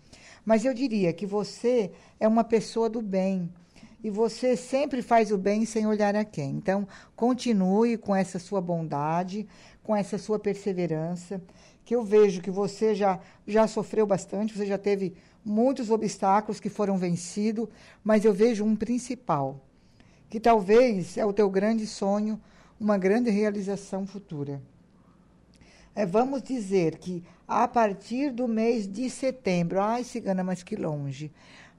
Mas eu diria que você é uma pessoa do bem. E você sempre faz o bem sem olhar a quem. Então, continue com essa sua bondade, com essa sua perseverança, que eu vejo que você já, já sofreu bastante, você já teve muitos obstáculos que foram vencidos, mas eu vejo um principal que talvez é o teu grande sonho, uma grande realização futura. É, vamos dizer que a partir do mês de setembro, ai, cigana, mas que longe,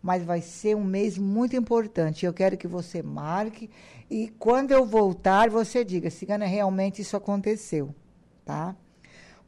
mas vai ser um mês muito importante. Eu quero que você marque e quando eu voltar, você diga, cigana, realmente isso aconteceu, tá?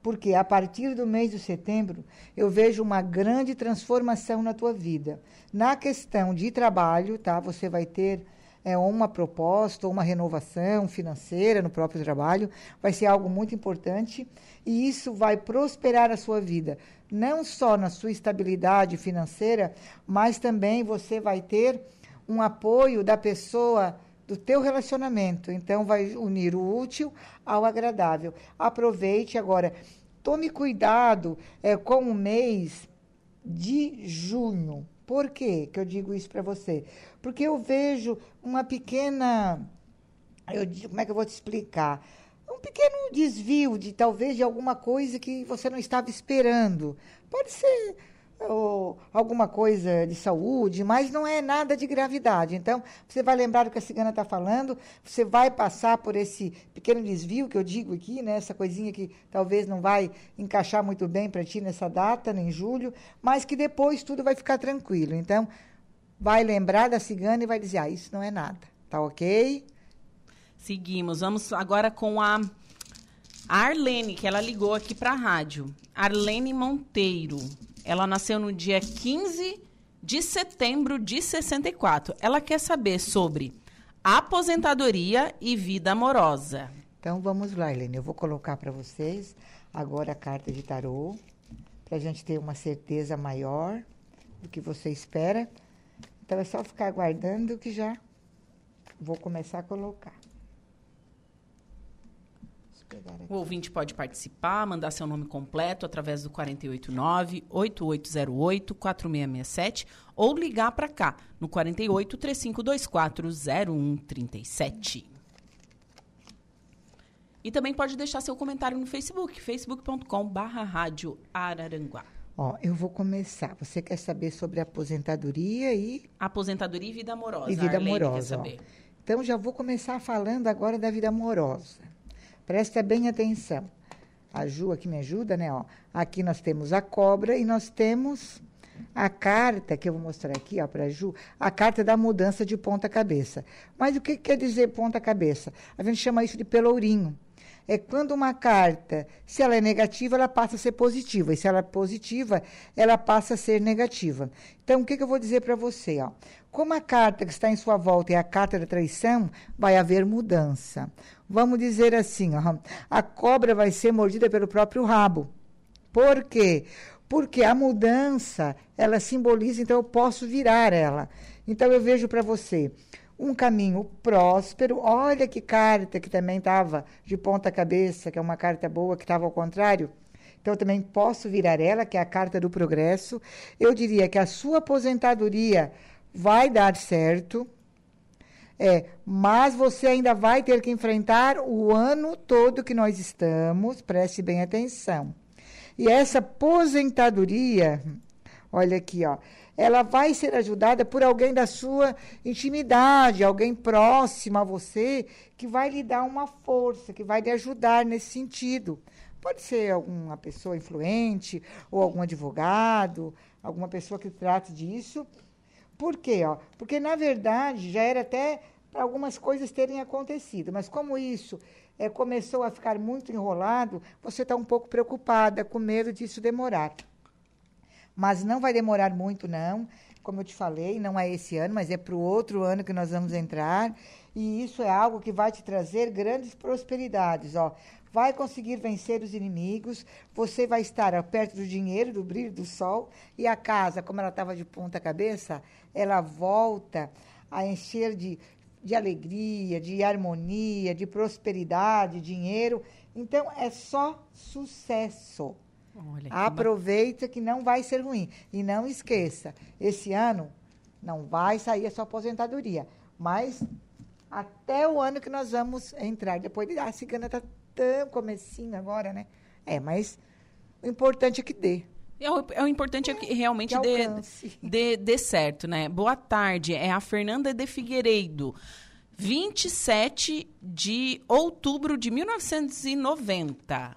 Porque a partir do mês de setembro, eu vejo uma grande transformação na tua vida. Na questão de trabalho, tá? Você vai ter é, uma proposta uma renovação financeira no próprio trabalho. Vai ser algo muito importante e isso vai prosperar a sua vida. Não só na sua estabilidade financeira, mas também você vai ter um apoio da pessoa do teu relacionamento. Então, vai unir o útil ao agradável. Aproveite agora. Tome cuidado é, com o mês de junho. Por quê que eu digo isso para você? Porque eu vejo uma pequena. Eu, como é que eu vou te explicar? Um pequeno desvio de talvez de alguma coisa que você não estava esperando. Pode ser ou alguma coisa de saúde, mas não é nada de gravidade. Então, você vai lembrar do que a cigana está falando, você vai passar por esse pequeno desvio que eu digo aqui, né? essa coisinha que talvez não vai encaixar muito bem para ti nessa data, nem em julho, mas que depois tudo vai ficar tranquilo. Então, vai lembrar da cigana e vai dizer: ah, isso não é nada. Tá ok? Seguimos. Vamos agora com a Arlene, que ela ligou aqui para a rádio. Arlene Monteiro. Ela nasceu no dia 15 de setembro de 64. Ela quer saber sobre aposentadoria e vida amorosa. Então vamos lá, Helene. Eu vou colocar para vocês agora a carta de tarô, para a gente ter uma certeza maior do que você espera. Então é só ficar aguardando que já vou começar a colocar. O ouvinte pode participar, mandar seu nome completo através do 489-8808-4667 ou ligar para cá no 48 3524 0137. E também pode deixar seu comentário no Facebook, facebook.com.br Rádio Araranguá. Ó, eu vou começar. Você quer saber sobre aposentadoria e... Aposentadoria e vida amorosa. E vida amorosa. Então, já vou começar falando agora da vida amorosa. Presta bem atenção. A Ju aqui me ajuda, né? Ó, aqui nós temos a cobra e nós temos a carta, que eu vou mostrar aqui para a Ju, a carta da mudança de ponta-cabeça. Mas o que quer dizer ponta-cabeça? A gente chama isso de pelourinho. É quando uma carta, se ela é negativa, ela passa a ser positiva. E se ela é positiva, ela passa a ser negativa. Então, o que, que eu vou dizer para você? Ó? Como a carta que está em sua volta é a carta da traição, vai haver mudança. Vamos dizer assim, ó, a cobra vai ser mordida pelo próprio rabo. Por quê? Porque a mudança, ela simboliza, então eu posso virar ela. Então eu vejo para você um caminho próspero. Olha que carta que também estava de ponta cabeça, que é uma carta boa, que estava ao contrário. Então, eu também posso virar ela, que é a carta do progresso. Eu diria que a sua aposentadoria vai dar certo, é, mas você ainda vai ter que enfrentar o ano todo que nós estamos, preste bem atenção. E essa aposentadoria, olha aqui, ó, ela vai ser ajudada por alguém da sua intimidade, alguém próximo a você, que vai lhe dar uma força, que vai lhe ajudar nesse sentido. Pode ser alguma pessoa influente, ou algum advogado, alguma pessoa que trate disso. Por quê? Ó? Porque, na verdade, já era até para algumas coisas terem acontecido. Mas como isso é, começou a ficar muito enrolado, você está um pouco preocupada, com medo disso demorar. Mas não vai demorar muito, não. Como eu te falei, não é esse ano, mas é para o outro ano que nós vamos entrar. E isso é algo que vai te trazer grandes prosperidades. Ó. Vai conseguir vencer os inimigos, você vai estar perto do dinheiro, do brilho do sol, e a casa, como ela estava de ponta cabeça, ela volta a encher de de alegria, de harmonia, de prosperidade, dinheiro. Então, é só sucesso. Olha, Aproveita que não vai ser ruim. E não esqueça, esse ano não vai sair a sua aposentadoria. Mas até o ano que nós vamos entrar. Depois, a cigana está tão comecinho agora, né? É, mas o importante é que dê. É o, é o importante é que realmente que dê, dê, dê certo, né? Boa tarde, é a Fernanda de Figueiredo. 27 de outubro de 1990. Tá.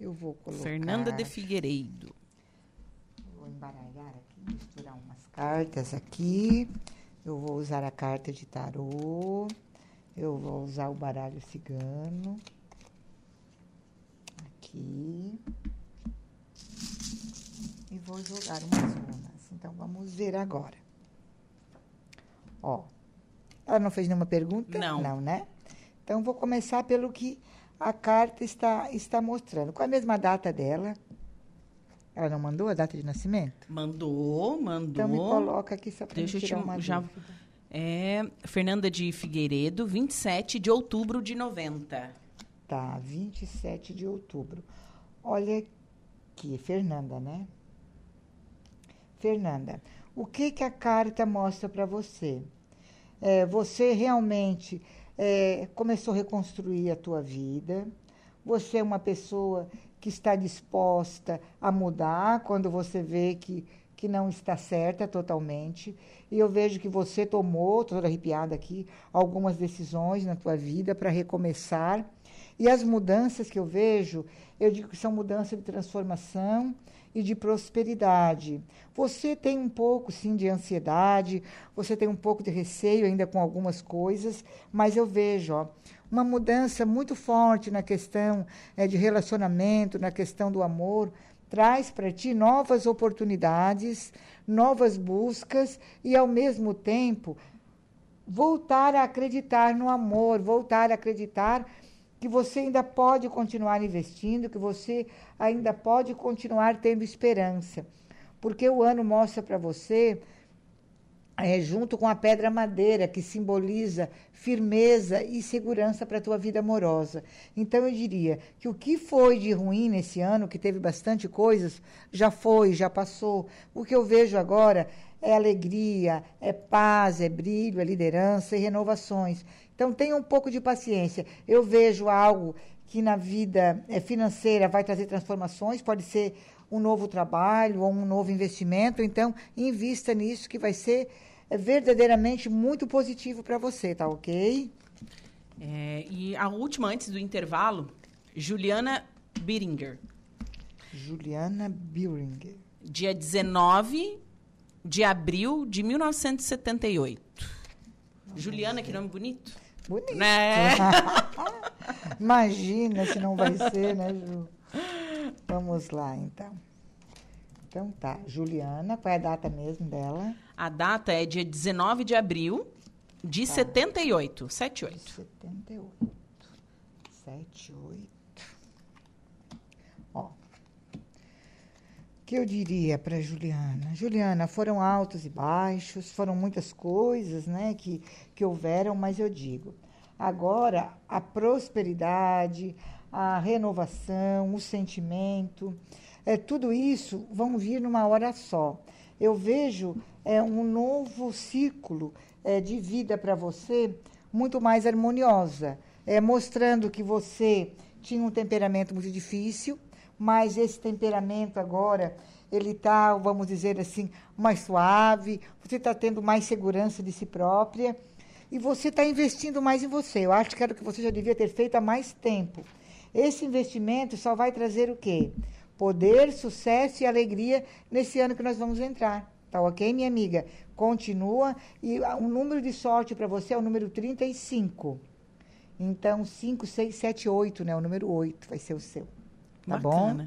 Eu vou colocar... Fernanda de Figueiredo. Vou embaralhar aqui, misturar umas cartas aqui. Eu vou usar a carta de tarô. Eu vou usar o baralho cigano. aqui. E vou jogar umas runas. Então, vamos ver agora. Ó, ela não fez nenhuma pergunta? Não. Não, né? Então, vou começar pelo que a carta está, está mostrando. Com a mesma data dela. Ela não mandou a data de nascimento? Mandou, mandou. Então, me coloca aqui só para Deixa eu tirar te- uma já- dúvida. É Fernanda de Figueiredo, 27 de outubro de 90. Tá, 27 de outubro. Olha aqui, Fernanda, né? Fernanda, o que que a carta mostra para você? É, você realmente é, começou a reconstruir a tua vida. Você é uma pessoa que está disposta a mudar quando você vê que, que não está certa totalmente. E eu vejo que você tomou, toda arrepiada aqui, algumas decisões na tua vida para recomeçar. E as mudanças que eu vejo, eu digo que são mudanças de transformação e de prosperidade. Você tem um pouco, sim, de ansiedade, você tem um pouco de receio ainda com algumas coisas, mas eu vejo ó, uma mudança muito forte na questão eh, de relacionamento, na questão do amor. Traz para ti novas oportunidades, novas buscas e, ao mesmo tempo, voltar a acreditar no amor, voltar a acreditar que você ainda pode continuar investindo, que você ainda pode continuar tendo esperança. Porque o ano mostra para você, é, junto com a pedra madeira, que simboliza firmeza e segurança para a tua vida amorosa. Então eu diria que o que foi de ruim nesse ano, que teve bastante coisas, já foi, já passou. O que eu vejo agora é alegria, é paz, é brilho, é liderança e renovações. Então tenha um pouco de paciência. Eu vejo algo que na vida eh, financeira vai trazer transformações, pode ser um novo trabalho ou um novo investimento. Então invista nisso que vai ser verdadeiramente muito positivo para você, tá ok? É, e a última, antes do intervalo, Juliana Biringer. Juliana Bieringer. Dia 19 de abril de 1978. Juliana, que nome bonito. Bonito. Né? Imagina se não vai ser, né, Ju? Vamos lá, então. Então tá. Juliana, qual é a data mesmo dela? A data é dia 19 de abril de 78. 78. 78. 78. Ó. O que eu diria para Juliana? Juliana, foram altos e baixos, foram muitas coisas, né, que, que houveram, mas eu digo, agora a prosperidade, a renovação, o sentimento, é, tudo isso vão vir numa hora só. Eu vejo é, um novo ciclo é, de vida para você muito mais harmoniosa, é, mostrando que você tinha um temperamento muito difícil, mas esse temperamento agora ele está, vamos dizer assim, mais suave, você está tendo mais segurança de si própria e você está investindo mais em você. Eu acho que era o que você já devia ter feito há mais tempo. Esse investimento só vai trazer o quê? Poder, sucesso e alegria nesse ano que nós vamos entrar. Tá ok, minha amiga? Continua. E ah, o número de sorte para você é o número 35. Então, 5, 6, 7, 8, né? O número 8 vai ser o seu. Tá bom?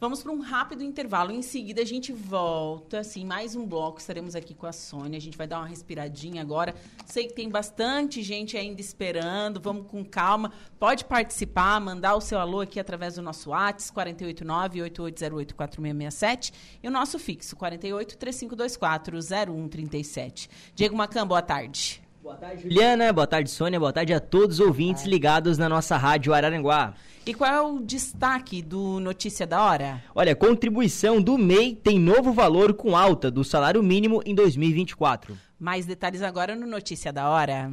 Vamos para um rápido intervalo. Em seguida, a gente volta. Assim, mais um bloco. Estaremos aqui com a Sônia. A gente vai dar uma respiradinha agora. Sei que tem bastante gente ainda esperando. Vamos com calma. Pode participar, mandar o seu alô aqui através do nosso WhatsApp, 489-8808-4667. E o nosso fixo, 48-3524-0137. Diego Macan, boa tarde. Boa tarde, Juliana. Boa tarde, Sônia. Boa tarde a todos os ouvintes ligados na nossa rádio Araranguá. E qual é o destaque do Notícia da Hora? Olha, contribuição do MEI tem novo valor com alta do salário mínimo em 2024. Mais detalhes agora no Notícia da Hora.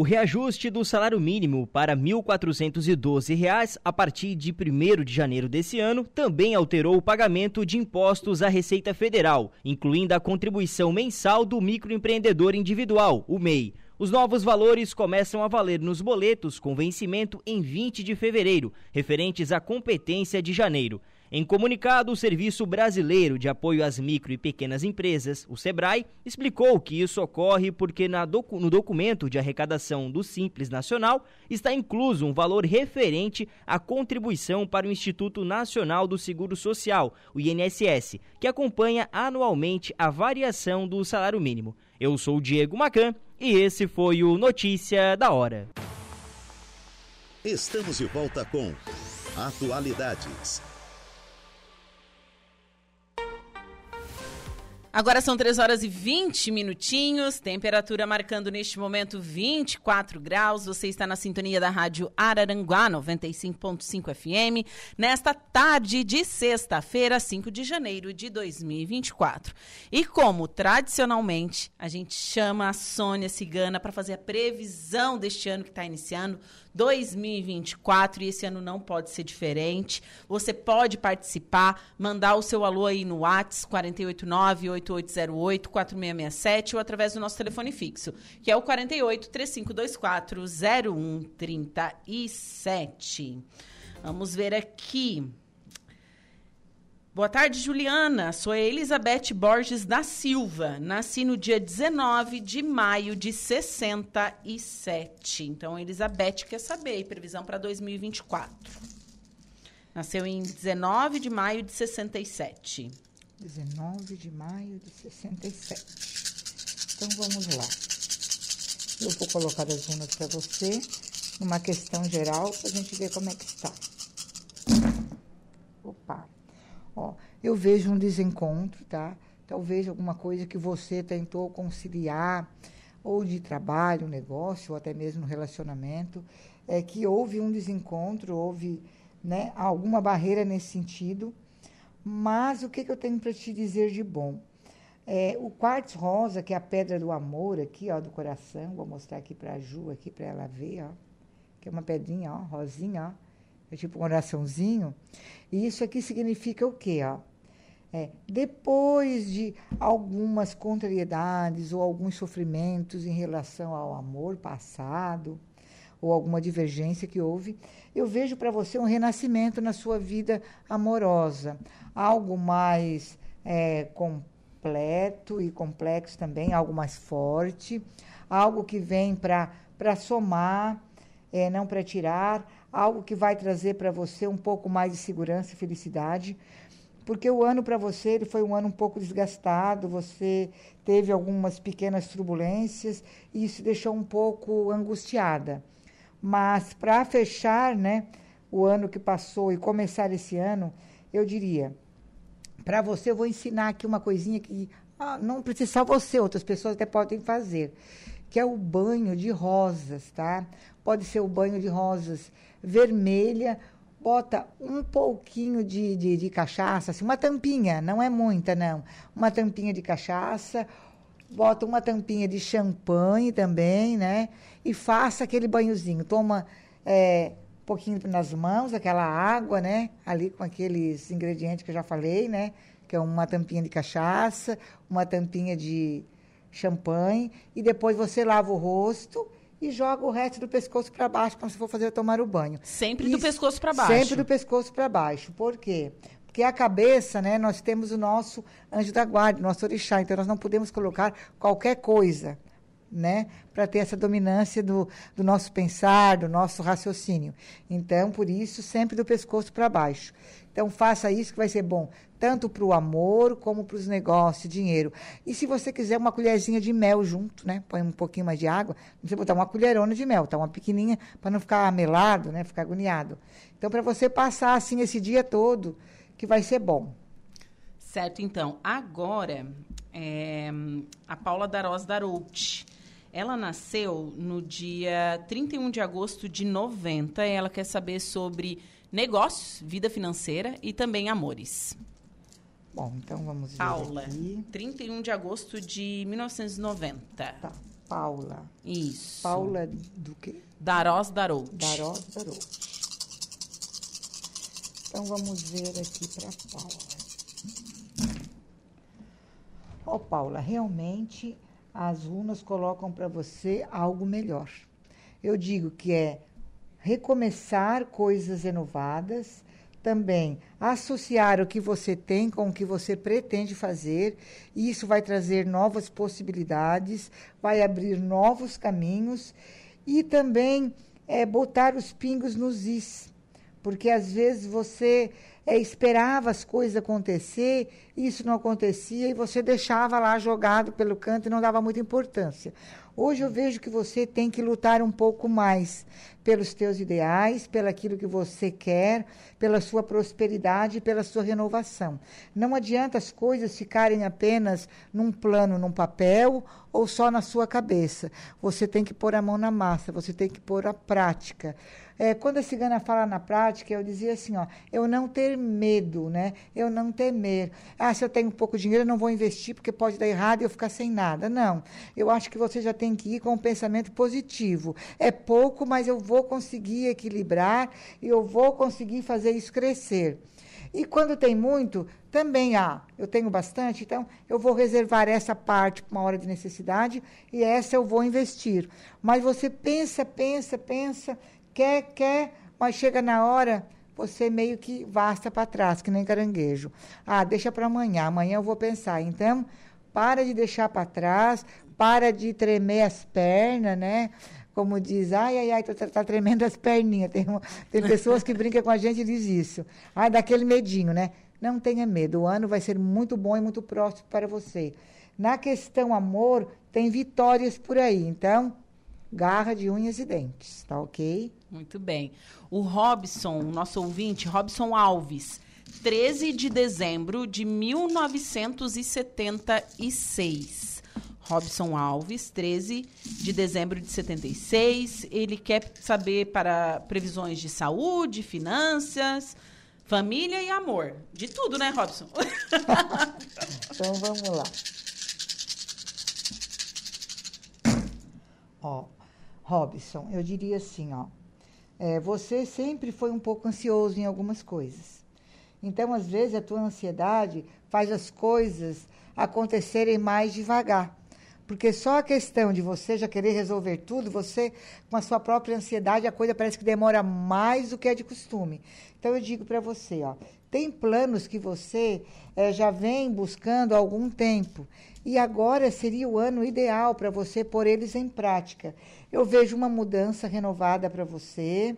O reajuste do salário mínimo para R$ 1.412 a partir de 1 de janeiro desse ano também alterou o pagamento de impostos à Receita Federal, incluindo a contribuição mensal do microempreendedor individual, o MEI. Os novos valores começam a valer nos boletos com vencimento em 20 de fevereiro, referentes à competência de janeiro. Em comunicado, o Serviço Brasileiro de Apoio às Micro e Pequenas Empresas, o SEBRAE, explicou que isso ocorre porque docu no documento de arrecadação do Simples Nacional está incluso um valor referente à contribuição para o Instituto Nacional do Seguro Social, o INSS, que acompanha anualmente a variação do salário mínimo. Eu sou o Diego Macan e esse foi o Notícia da Hora. Estamos de volta com Atualidades. Agora são 3 horas e 20 minutinhos, temperatura marcando neste momento 24 graus. Você está na sintonia da Rádio Araranguá 95.5 FM, nesta tarde de sexta-feira, 5 de janeiro de 2024. E como tradicionalmente a gente chama a Sônia Cigana para fazer a previsão deste ano que está iniciando, 2024 e esse ano não pode ser diferente. Você pode participar, mandar o seu alô aí no WhatsApp 489-8808-4667 ou através do nosso telefone fixo, que é o 48 3524 0137. Vamos ver aqui. Boa tarde, Juliana. Sou a Elizabeth Borges da Silva. Nasci no dia 19 de maio de 67. Então, Elizabeth quer saber previsão para 2024. Nasceu em 19 de maio de 67. 19 de maio de 67. Então, vamos lá. Eu vou colocar as runas para você, numa questão geral, para a gente ver como é que está. Opa. Ó, eu vejo um desencontro, tá? Talvez alguma coisa que você tentou conciliar, ou de trabalho, negócio, ou até mesmo relacionamento, é que houve um desencontro, houve né, alguma barreira nesse sentido. Mas o que, que eu tenho para te dizer de bom? É, o quartzo rosa, que é a pedra do amor aqui, ó, do coração, vou mostrar aqui para a Ju, aqui para ela ver, ó, que é uma pedrinha, ó, rosinha, ó, é tipo um oraçãozinho. E isso aqui significa o quê? Ó? É, depois de algumas contrariedades ou alguns sofrimentos em relação ao amor passado, ou alguma divergência que houve, eu vejo para você um renascimento na sua vida amorosa. Algo mais é, completo e complexo também, algo mais forte, algo que vem para somar, é, não para tirar, algo que vai trazer para você um pouco mais de segurança e felicidade, porque o ano para você ele foi um ano um pouco desgastado, você teve algumas pequenas turbulências e isso deixou um pouco angustiada. Mas para fechar, né, o ano que passou e começar esse ano, eu diria, para você eu vou ensinar aqui uma coisinha que ah, não precisa só você, outras pessoas até podem fazer, que é o banho de rosas, tá? Pode ser o banho de rosas vermelha, bota um pouquinho de, de, de, cachaça, assim, uma tampinha, não é muita, não. Uma tampinha de cachaça, bota uma tampinha de champanhe também, né? E faça aquele banhozinho. Toma é, um pouquinho nas mãos, aquela água, né? Ali com aqueles ingredientes que eu já falei, né? Que é uma tampinha de cachaça, uma tampinha de champanhe. E depois você lava o rosto e joga o resto do pescoço para baixo quando você for fazer tomar o banho. Sempre Isso, do pescoço para baixo. Sempre do pescoço para baixo. Por quê? Porque a cabeça, né, nós temos o nosso anjo da guarda, nosso orixá, então nós não podemos colocar qualquer coisa, né, para ter essa dominância do, do nosso pensar, do nosso raciocínio. Então, por isso, sempre do pescoço para baixo. Então faça isso que vai ser bom, tanto para o amor como para os negócios, dinheiro. E se você quiser uma colherzinha de mel junto, né? Põe um pouquinho mais de água, não precisa botar uma colherona de mel, tá? Uma pequenininha para não ficar melado, né? Ficar agoniado. Então para você passar assim esse dia todo, que vai ser bom. Certo, então. Agora, é, a Paula Daroz Darouti. Ela nasceu no dia 31 de agosto de 90. Ela quer saber sobre negócios, vida financeira e também amores. Bom, então vamos ver Paula, aqui. 31 de agosto de 1990. Tá. Paula. Isso. Paula do quê? Darós Darout. Darós Darout. Então vamos ver aqui para Paula. Ó, oh, Paula, realmente as runas colocam para você algo melhor. Eu digo que é recomeçar coisas renovadas, também associar o que você tem com o que você pretende fazer, e isso vai trazer novas possibilidades, vai abrir novos caminhos e também é, botar os pingos nos is, porque às vezes você é, esperava as coisas acontecer, isso não acontecia e você deixava lá jogado pelo canto e não dava muita importância. Hoje eu vejo que você tem que lutar um pouco mais pelos teus ideais, pelaquilo que você quer, pela sua prosperidade, pela sua renovação. Não adianta as coisas ficarem apenas num plano, num papel ou só na sua cabeça. Você tem que pôr a mão na massa, você tem que pôr a prática. É, quando a cigana fala na prática, eu dizia assim, ó, eu não ter medo, né? Eu não temer. Ah, se eu tenho pouco dinheiro, eu não vou investir porque pode dar errado e eu ficar sem nada. Não. Eu acho que você já tem que ir com um pensamento positivo. É pouco, mas eu vou conseguir equilibrar e eu vou conseguir fazer isso crescer. E quando tem muito, também há. Eu tenho bastante, então eu vou reservar essa parte para uma hora de necessidade e essa eu vou investir. Mas você pensa, pensa, pensa quer, quer, mas chega na hora, você meio que vasta para trás, que nem caranguejo. Ah, deixa para amanhã, amanhã eu vou pensar. Então, para de deixar para trás, para de tremer as pernas, né? Como diz, ai, ai, ai, tá, tá tremendo as perninhas. Tem, tem pessoas que brincam com a gente e diz isso. Ah, daquele medinho, né? Não tenha medo, o ano vai ser muito bom e muito próximo para você. Na questão amor, tem vitórias por aí. Então, garra de unhas e dentes, tá ok? Muito bem. O Robson, nosso ouvinte, Robson Alves, 13 de dezembro de 1976. Robson Alves, 13 de dezembro de 76. Ele quer saber para previsões de saúde, finanças, família e amor. De tudo, né, Robson? então vamos lá. Ó, Robson, eu diria assim, ó. É, você sempre foi um pouco ansioso em algumas coisas. Então, às vezes, a tua ansiedade faz as coisas acontecerem mais devagar. Porque só a questão de você já querer resolver tudo, você, com a sua própria ansiedade, a coisa parece que demora mais do que é de costume. Então, eu digo para você, ó, tem planos que você é, já vem buscando há algum tempo. E agora seria o ano ideal para você pôr eles em prática. Eu vejo uma mudança renovada para você.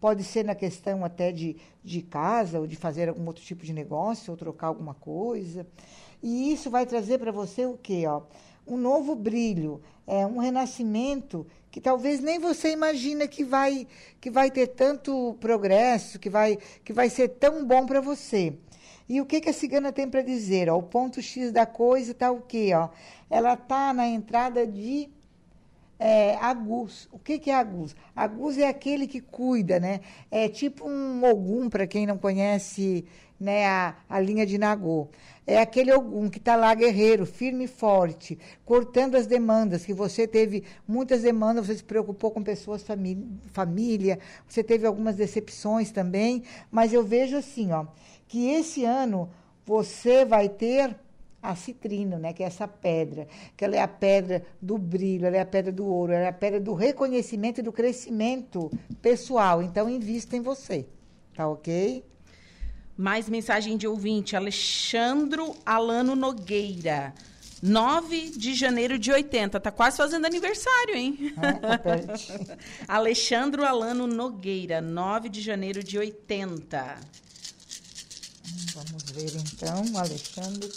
Pode ser na questão até de, de casa, ou de fazer algum outro tipo de negócio, ou trocar alguma coisa. E isso vai trazer para você o quê? Ó? Um novo brilho, é um renascimento que talvez nem você imagina que vai, que vai ter tanto progresso, que vai, que vai ser tão bom para você. E o que, que a cigana tem para dizer? Ó, o ponto X da coisa está o quê? Ó? Ela está na entrada de é, Agus. O que, que é Agus? Agus é aquele que cuida, né? É tipo um Ogum, para quem não conhece né, a, a linha de Nagô. É aquele Ogum que está lá guerreiro, firme e forte, cortando as demandas, que você teve muitas demandas, você se preocupou com pessoas, família, você teve algumas decepções também, mas eu vejo assim, ó, que esse ano você vai ter a citrino, né, que é essa pedra, que ela é a pedra do brilho, ela é a pedra do ouro, ela é a pedra do reconhecimento e do crescimento pessoal. Então, invista em você, tá ok? Mais mensagem de ouvinte, Alexandro Alano Nogueira. 9 de janeiro de 80. Tá quase fazendo aniversário, hein? Tá Alexandro Alano Nogueira, 9 de janeiro de 80. Vamos ver então, Alexandre.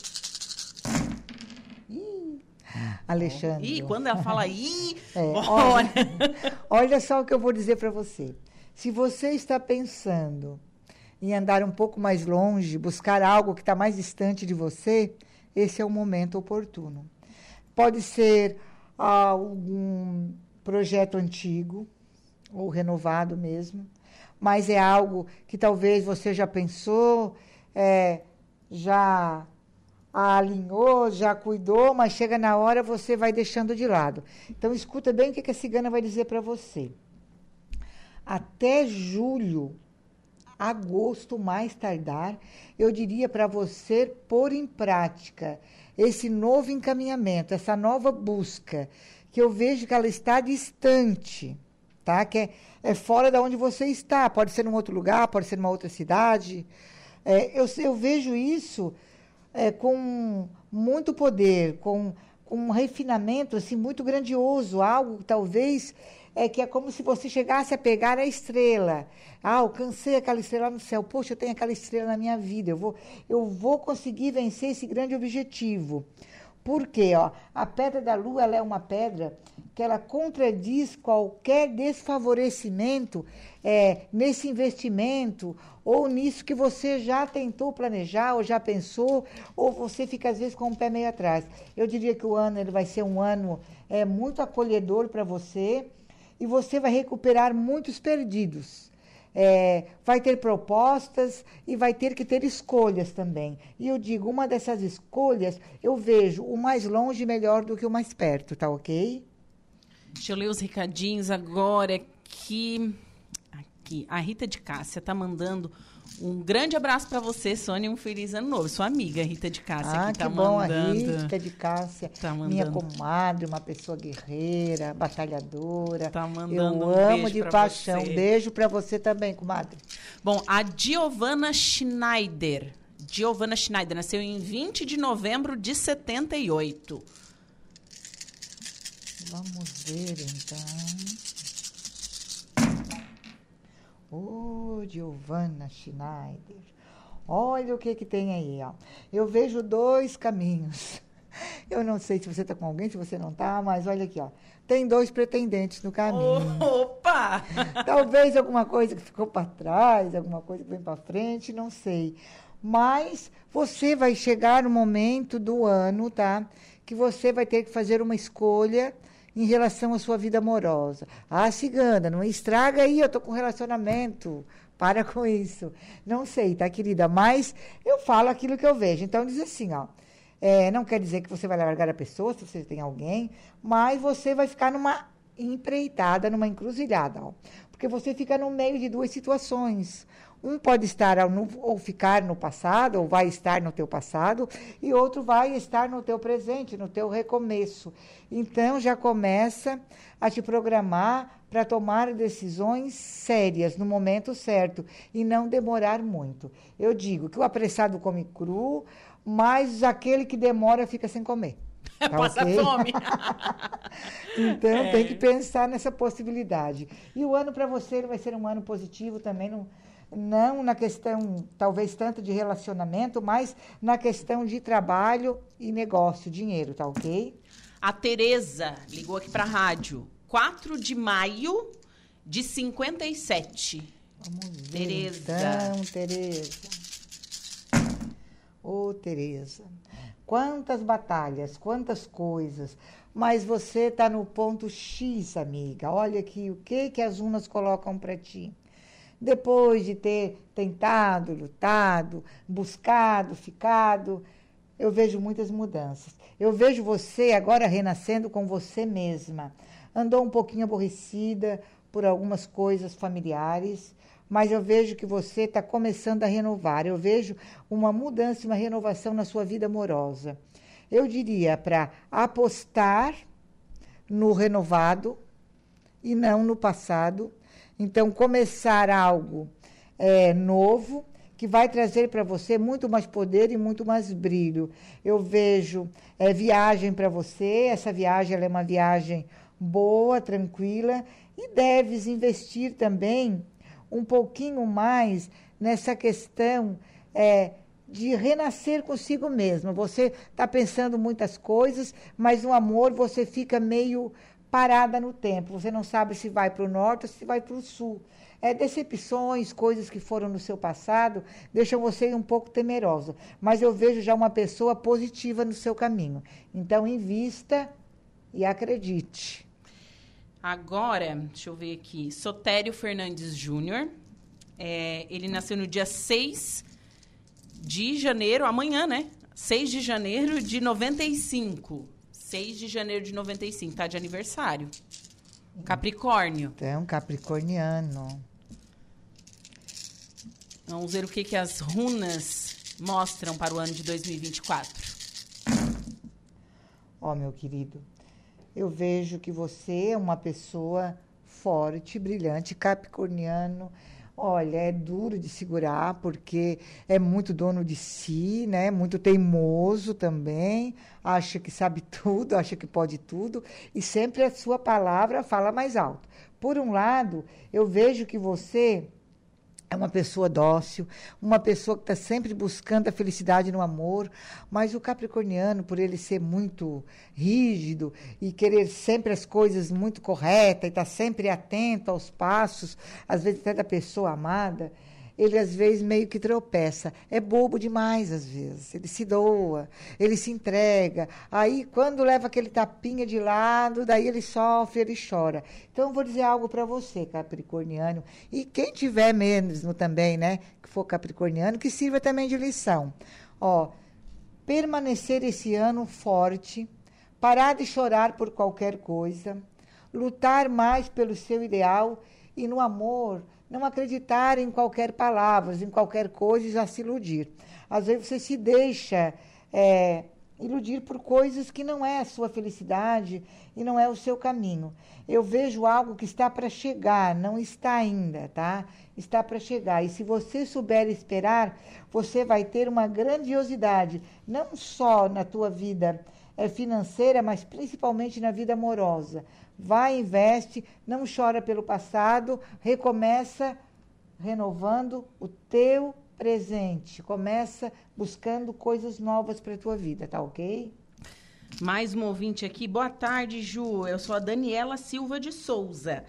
Ih, Alexandre. Ih, quando ela fala ih, é, olha, olha só o que eu vou dizer para você. Se você está pensando em andar um pouco mais longe, buscar algo que está mais distante de você, esse é o momento oportuno. Pode ser algum projeto antigo ou renovado mesmo, mas é algo que talvez você já pensou, é, já alinhou, já cuidou, mas chega na hora você vai deixando de lado. Então escuta bem o que a cigana vai dizer para você. Até julho, agosto mais tardar, eu diria para você pôr em prática esse novo encaminhamento, essa nova busca, que eu vejo que ela está distante, tá? Que é, é fora da onde você está. Pode ser num outro lugar, pode ser numa outra cidade. É, eu, eu vejo isso é, com muito poder, com, com um refinamento assim muito grandioso, algo talvez é que é como se você chegasse a pegar a estrela. Ah, alcancei aquela estrela no céu. Poxa, eu tenho aquela estrela na minha vida. Eu vou, eu vou conseguir vencer esse grande objetivo. Por quê? Ó, a pedra da lua ela é uma pedra que ela contradiz qualquer desfavorecimento é, nesse investimento ou nisso que você já tentou planejar ou já pensou ou você fica às vezes com o pé meio atrás. Eu diria que o ano ele vai ser um ano é, muito acolhedor para você e você vai recuperar muitos perdidos. É, vai ter propostas e vai ter que ter escolhas também. E eu digo, uma dessas escolhas, eu vejo o mais longe melhor do que o mais perto, tá ok? Deixa eu ler os recadinhos agora que aqui a Rita de Cássia tá mandando um grande abraço para você, Sônia, um feliz ano novo. Sua amiga Rita de Cássia ah, que tá que bom, mandando. A Rita de Cássia, tá minha comadre, uma pessoa guerreira, batalhadora. Tá mandando Eu um amo de paixão. você. Beijo para você também, comadre. Bom, a Giovanna Schneider. Giovanna Schneider nasceu em 20 de novembro de 78. Vamos ver então. Ô, Giovanna Schneider. Olha o que que tem aí, ó. Eu vejo dois caminhos. Eu não sei se você está com alguém, se você não está, mas olha aqui, ó. Tem dois pretendentes no caminho. Opa! Talvez alguma coisa que ficou para trás, alguma coisa que vem para frente, não sei. Mas você vai chegar no momento do ano, tá? Que você vai ter que fazer uma escolha em relação à sua vida amorosa. Ah, cigana, não estraga aí, eu tô com relacionamento. Para com isso. Não sei, tá, querida? Mas eu falo aquilo que eu vejo. Então diz assim, ó. É, não quer dizer que você vai largar a pessoa se você tem alguém, mas você vai ficar numa empreitada, numa encruzilhada, ó. Porque você fica no meio de duas situações. Um pode estar no- ou ficar no passado, ou vai estar no teu passado, e outro vai estar no teu presente, no teu recomeço. Então já começa a te programar para tomar decisões sérias no momento certo e não demorar muito. Eu digo que o apressado come cru, mas aquele que demora fica sem comer. Tá Passa ok? fome. Então É. tem que pensar nessa possibilidade. E o ano para você vai ser um ano positivo também, não, não na questão talvez tanto de relacionamento, mas na questão de trabalho e negócio, dinheiro, tá ok? A Tereza ligou aqui pra rádio. 4 de maio de 57. Vamos ver. Tereza. Então, Tereza. Ô, Tereza. Quantas batalhas, quantas coisas. Mas você está no ponto X, amiga. Olha aqui o que, que as unas colocam para ti. Depois de ter tentado, lutado, buscado, ficado, eu vejo muitas mudanças. Eu vejo você agora renascendo com você mesma. Andou um pouquinho aborrecida por algumas coisas familiares, mas eu vejo que você está começando a renovar. Eu vejo uma mudança, uma renovação na sua vida amorosa. Eu diria para apostar no renovado e não no passado. Então, começar algo é, novo que vai trazer para você muito mais poder e muito mais brilho. Eu vejo é, viagem para você, essa viagem é uma viagem boa, tranquila, e deves investir também um pouquinho mais nessa questão é, de renascer consigo mesmo. Você está pensando muitas coisas, mas no amor você fica meio parada no tempo. Você não sabe se vai para o norte ou se vai para o sul. É, decepções, coisas que foram no seu passado, deixam você um pouco temerosa. Mas eu vejo já uma pessoa positiva no seu caminho. Então, invista e acredite. Agora, deixa eu ver aqui. Sotério Fernandes Júnior. É, ele nasceu no dia 6 de janeiro, amanhã, né? 6 de janeiro de 95. 6 de janeiro de 95, tá de aniversário. Capricórnio. Então, capricorniano. Vamos ver o que, que as runas mostram para o ano de 2024. Ó, meu querido, eu vejo que você é uma pessoa forte, brilhante, capricorniano. Olha, é duro de segurar porque é muito dono de si, né? Muito teimoso também, acha que sabe tudo, acha que pode tudo e sempre a sua palavra fala mais alto. Por um lado, eu vejo que você é uma pessoa dócil, uma pessoa que está sempre buscando a felicidade no amor, mas o capricorniano, por ele ser muito rígido e querer sempre as coisas muito corretas e estar tá sempre atento aos passos, às vezes até da pessoa amada, ele às vezes meio que tropeça. É bobo demais, às vezes. Ele se doa, ele se entrega. Aí, quando leva aquele tapinha de lado, daí ele sofre, ele chora. Então, eu vou dizer algo para você, capricorniano, e quem tiver mesmo também, né, que for capricorniano, que sirva também de lição. Ó, permanecer esse ano forte, parar de chorar por qualquer coisa, lutar mais pelo seu ideal e no amor não acreditar em qualquer palavra, em qualquer coisa e já se iludir. Às vezes você se deixa é, iludir por coisas que não é a sua felicidade e não é o seu caminho. Eu vejo algo que está para chegar, não está ainda, tá? Está para chegar. E se você souber esperar, você vai ter uma grandiosidade, não só na tua vida financeira, mas principalmente na vida amorosa vai, investe, não chora pelo passado, recomeça renovando o teu presente. Começa buscando coisas novas para a tua vida, tá ok? Mais um ouvinte aqui. Boa tarde, Ju. Eu sou a Daniela Silva de Souza.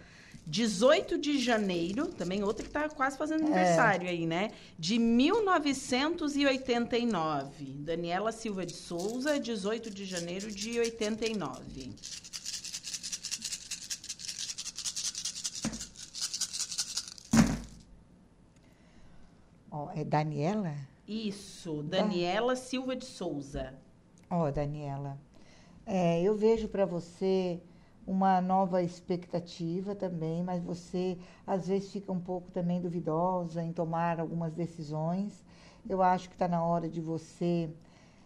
18 de janeiro, também outra que está quase fazendo aniversário é. aí, né? De 1989. Daniela Silva de Souza, 18 de janeiro de 89. Oh, é Daniela? Isso, Daniela da... Silva de Souza. Ó, oh, Daniela, é, eu vejo para você uma nova expectativa também, mas você às vezes fica um pouco também duvidosa em tomar algumas decisões. Eu acho que está na hora de você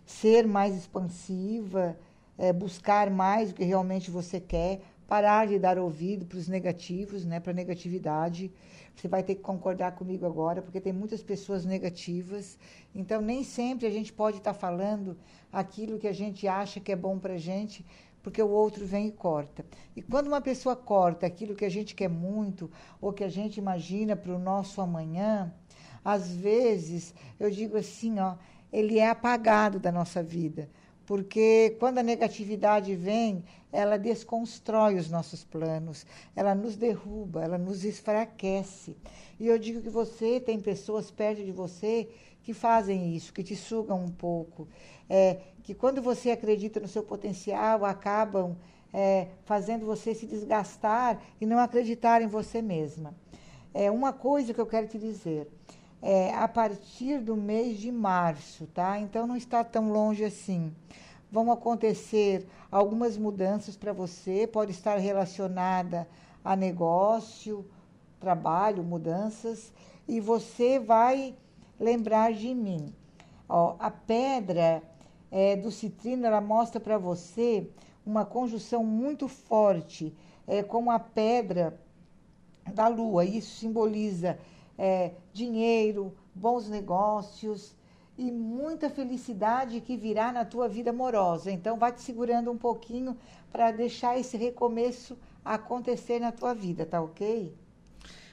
ser mais expansiva, é, buscar mais o que realmente você quer, parar de dar ouvido para os negativos, né, para a negatividade. Você vai ter que concordar comigo agora, porque tem muitas pessoas negativas. Então, nem sempre a gente pode estar falando aquilo que a gente acha que é bom para a gente, porque o outro vem e corta. E quando uma pessoa corta aquilo que a gente quer muito, ou que a gente imagina para o nosso amanhã, às vezes, eu digo assim, ó, ele é apagado da nossa vida. Porque quando a negatividade vem, ela desconstrói os nossos planos, ela nos derruba, ela nos enfraquece. E eu digo que você tem pessoas perto de você que fazem isso, que te sugam um pouco, é, que quando você acredita no seu potencial, acabam é, fazendo você se desgastar e não acreditar em você mesma. É uma coisa que eu quero te dizer. É, a partir do mês de março, tá? Então não está tão longe assim vão acontecer algumas mudanças para você, pode estar relacionada a negócio, trabalho, mudanças, e você vai lembrar de mim. Ó, a pedra é, do citrino, ela mostra para você uma conjunção muito forte é, com a pedra da lua. Isso simboliza é, dinheiro, bons negócios, e muita felicidade que virá na tua vida amorosa. Então, vai te segurando um pouquinho para deixar esse recomeço acontecer na tua vida, tá ok?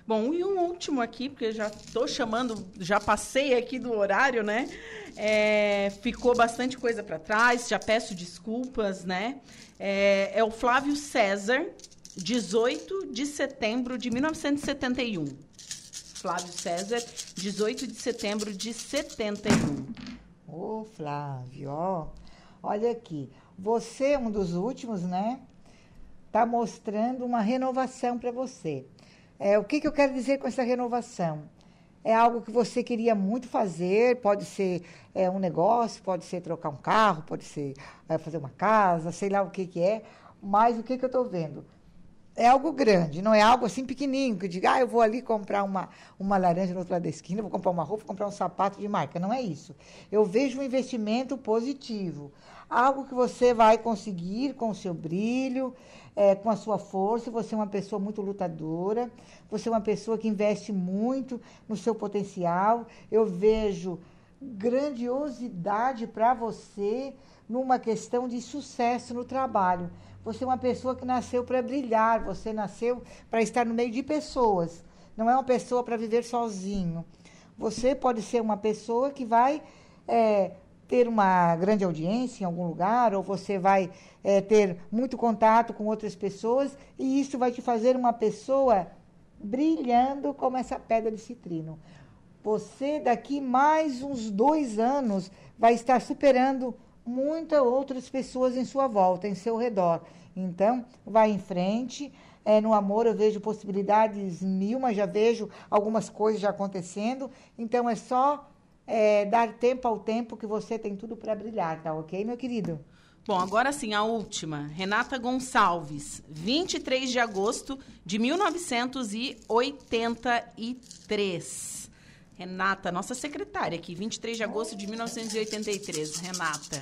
Bom, e um último aqui, porque já estou chamando, já passei aqui do horário, né? É, ficou bastante coisa para trás, já peço desculpas, né? É, é o Flávio César, 18 de setembro de 1971. Flávio César, 18 de setembro de 71. Ô, Flávio, ó, olha aqui. Você, um dos últimos, né? Tá mostrando uma renovação para você. É, o que, que eu quero dizer com essa renovação? é algo que você queria muito fazer, pode ser é, um negócio, pode ser trocar um carro, pode ser é, fazer uma casa, sei lá o que, que é, mas o que, que eu estou vendo? É algo grande, não é algo assim pequenininho, que diga, ah, eu vou ali comprar uma, uma laranja no outro lado da esquina, vou comprar uma roupa, vou comprar um sapato de marca. Não é isso. Eu vejo um investimento positivo. Algo que você vai conseguir com o seu brilho, é, com a sua força. Você é uma pessoa muito lutadora, você é uma pessoa que investe muito no seu potencial. Eu vejo grandiosidade para você numa questão de sucesso no trabalho. Você é uma pessoa que nasceu para brilhar, você nasceu para estar no meio de pessoas. Não é uma pessoa para viver sozinho. Você pode ser uma pessoa que vai é, ter uma grande audiência em algum lugar, ou você vai é, ter muito contato com outras pessoas, e isso vai te fazer uma pessoa brilhando como essa pedra de citrino. Você, daqui mais uns dois anos, vai estar superando muitas outras pessoas em sua volta, em seu redor. Então, vai em frente. É, no amor eu vejo possibilidades mil, mas já vejo algumas coisas já acontecendo. Então, é só é, dar tempo ao tempo que você tem tudo para brilhar, tá ok, meu querido? Bom, agora sim, a última. Renata Gonçalves, 23 de agosto de 1983. Renata, nossa secretária aqui, 23 de agosto de 1983. Renata.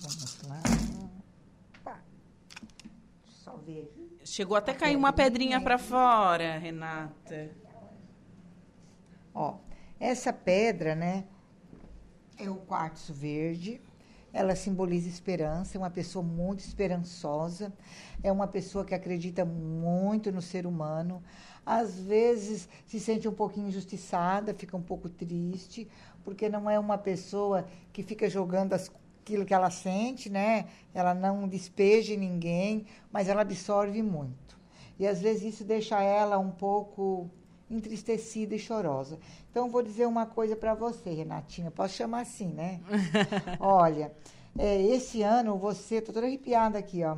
Vamos lá. Só ver. Chegou até cair uma pedrinha para fora, Renata. Ó, essa pedra, né, é o quartzo verde. Ela simboliza esperança, é uma pessoa muito esperançosa, é uma pessoa que acredita muito no ser humano. Às vezes se sente um pouquinho injustiçada, fica um pouco triste, porque não é uma pessoa que fica jogando as, aquilo que ela sente, né? Ela não despeja em ninguém, mas ela absorve muito. E às vezes isso deixa ela um pouco entristecida e chorosa. Então, vou dizer uma coisa para você, Renatinha. Posso chamar assim, né? Olha, é, esse ano você, estou toda arrepiada aqui, ó.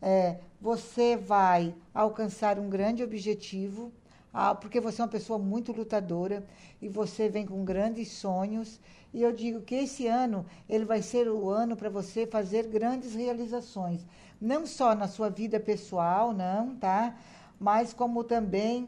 É, você vai alcançar um grande objetivo, ah, porque você é uma pessoa muito lutadora e você vem com grandes sonhos. E eu digo que esse ano ele vai ser o ano para você fazer grandes realizações, não só na sua vida pessoal, não, tá? Mas como também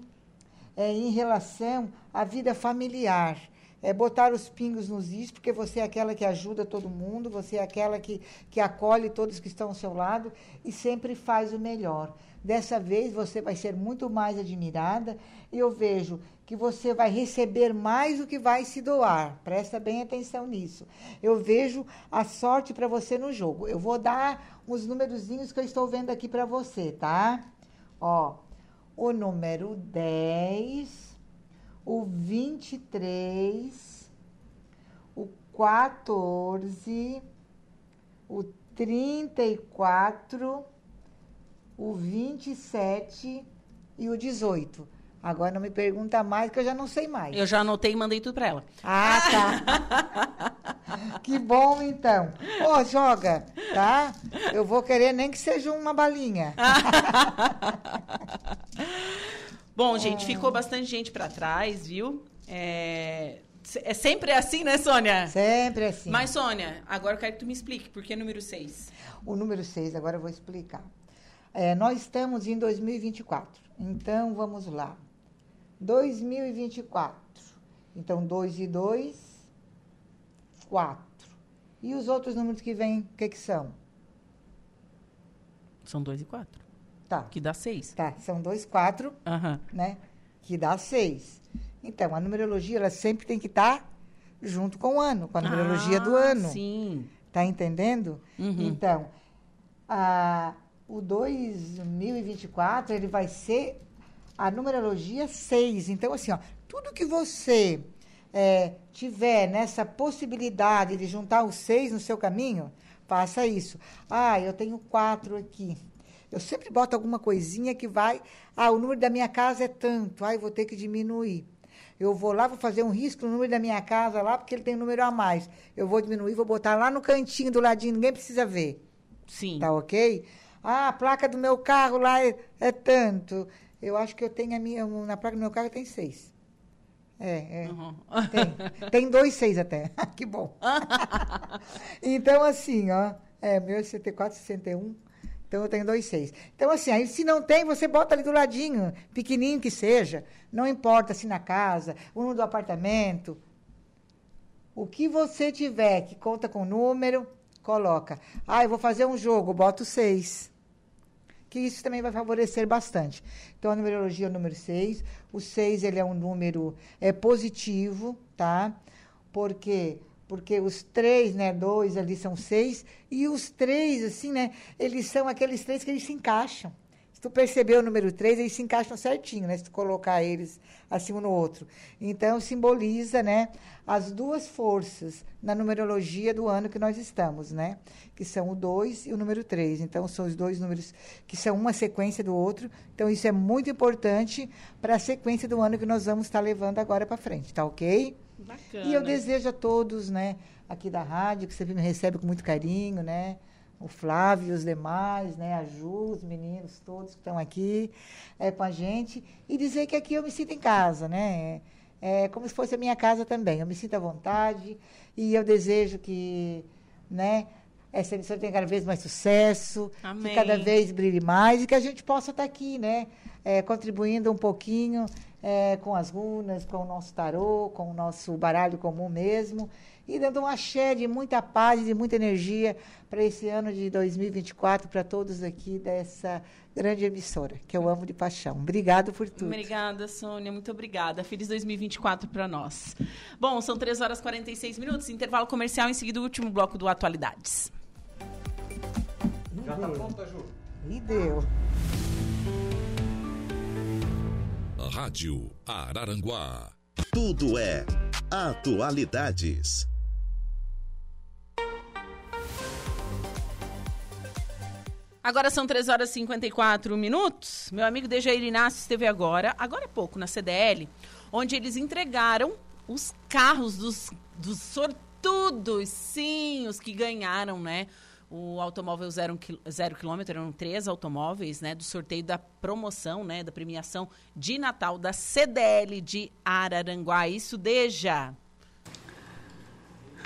é, em relação à vida familiar. É botar os pingos nos is, porque você é aquela que ajuda todo mundo, você é aquela que, que acolhe todos que estão ao seu lado e sempre faz o melhor. Dessa vez você vai ser muito mais admirada e eu vejo que você vai receber mais do que vai se doar. Presta bem atenção nisso. Eu vejo a sorte para você no jogo. Eu vou dar uns númerozinhos que eu estou vendo aqui para você, tá? Ó, o número 10, o 23, o 14, o 34, o 27 e o 18. Agora não me pergunta mais, que eu já não sei mais. Eu já anotei e mandei tudo para ela. Ah, tá. que bom, então. Ô, oh, joga, tá? Eu vou querer nem que seja uma balinha. bom, gente, ficou bastante gente para trás, viu? É... É sempre assim, né, Sônia? Sempre assim. Mas, Sônia, agora eu quero que tu me explique por que número 6. O número 6, agora eu vou explicar. É, nós estamos em 2024. Então, vamos lá. 2024. Então, 2 e 2, 4. E os outros números que vêm, o que, que são? São 2 e 4. Tá. Que dá 6. Tá, são 2, 4, uhum. né? Que dá 6. Então, a numerologia, ela sempre tem que estar tá junto com o ano, com a numerologia ah, do ano. Sim. Tá entendendo? Uhum. Então, a, o 2024, ele vai ser a numerologia 6. Então, assim, ó, tudo que você é, tiver nessa possibilidade de juntar os seis no seu caminho, faça isso. Ah, eu tenho quatro aqui. Eu sempre boto alguma coisinha que vai. Ah, o número da minha casa é tanto. Ah, eu vou ter que diminuir. Eu vou lá, vou fazer um risco no número da minha casa lá, porque ele tem um número a mais. Eu vou diminuir, vou botar lá no cantinho do ladinho, ninguém precisa ver. Sim. Tá ok? Ah, a placa do meu carro lá é, é tanto Eu acho que eu tenho a minha. Na placa do meu carro tem seis. É, é. Uhum. Tem. Tem dois seis até. que bom. então, assim, ó. É, meu é 64, 61. Então eu tenho dois seis. Então, assim, aí se não tem, você bota ali do ladinho, pequenininho que seja. Não importa se na casa, ou no do apartamento. O que você tiver que conta com número, coloca. Ah, eu vou fazer um jogo, boto seis. Que isso também vai favorecer bastante. Então, a numerologia é o número seis. O seis, ele é um número é, positivo, tá? Porque porque os três, né, dois ali são seis, e os três, assim, né, eles são aqueles três que eles se encaixam. Se tu perceber o número três, eles se encaixam certinho, né, se tu colocar eles assim um no outro. Então, simboliza, né, as duas forças na numerologia do ano que nós estamos, né, que são o dois e o número três. Então, são os dois números que são uma sequência do outro. Então, isso é muito importante para a sequência do ano que nós vamos estar levando agora para frente, tá ok? Bacana. E eu desejo a todos, né, aqui da rádio, que sempre me recebe com muito carinho, né? O Flávio e os demais, né? A Ju, os meninos todos que estão aqui é, com a gente. E dizer que aqui eu me sinto em casa, né? É como se fosse a minha casa também. Eu me sinto à vontade e eu desejo que, né? Essa emissora tenha cada vez mais sucesso, Amém. que cada vez brilhe mais e que a gente possa estar aqui, né? É, contribuindo um pouquinho é, com as runas, com o nosso tarô, com o nosso baralho comum mesmo, e dando um axé de muita paz e de muita energia para esse ano de 2024, para todos aqui dessa grande emissora, que eu amo de paixão. Obrigado por tudo. Obrigada, Sônia, muito obrigada. Feliz 2024 para nós. Bom, são 3 horas e 46 minutos, intervalo comercial, em seguida o último bloco do Atualidades. Já está pronta, Ju? E deu. Rádio Araranguá. Tudo é atualidades. Agora são 3 horas e 54 minutos. Meu amigo Dejair Inácio esteve agora, agora é pouco, na CDL, onde eles entregaram os carros dos, dos sortudos, sim, os que ganharam, né? o automóvel zero, zero quilômetro, eram três automóveis, né, do sorteio da promoção, né, da premiação de Natal da CDL de Araranguá. Isso desde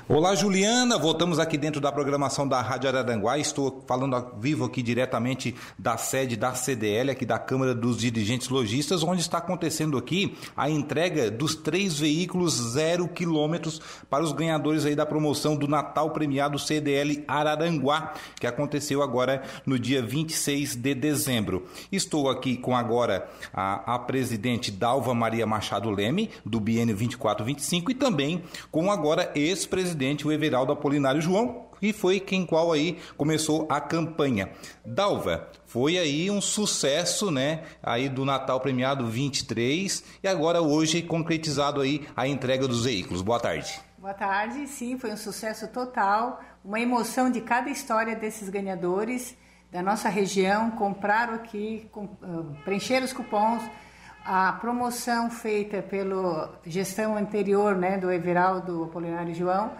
Olá, Juliana. Voltamos aqui dentro da programação da Rádio Araranguá. Estou falando ao vivo aqui diretamente da sede da CDL, aqui da Câmara dos Dirigentes Logistas, onde está acontecendo aqui a entrega dos três veículos zero quilômetros para os ganhadores aí da promoção do Natal Premiado CDL Araranguá, que aconteceu agora no dia 26 de dezembro. Estou aqui com agora a, a presidente Dalva Maria Machado Leme, do Biênio 2425, e também com agora ex-presidente presidente, o Everaldo Apolinário João, e foi quem qual aí começou a campanha. Dalva, foi aí um sucesso, né? Aí do Natal premiado 23 e agora hoje concretizado aí a entrega dos veículos. Boa tarde. Boa tarde, sim, foi um sucesso total, uma emoção de cada história desses ganhadores da nossa região, compraram aqui, uh, preencheram os cupons, a promoção feita pela gestão anterior né, do Everaldo Apolinário João,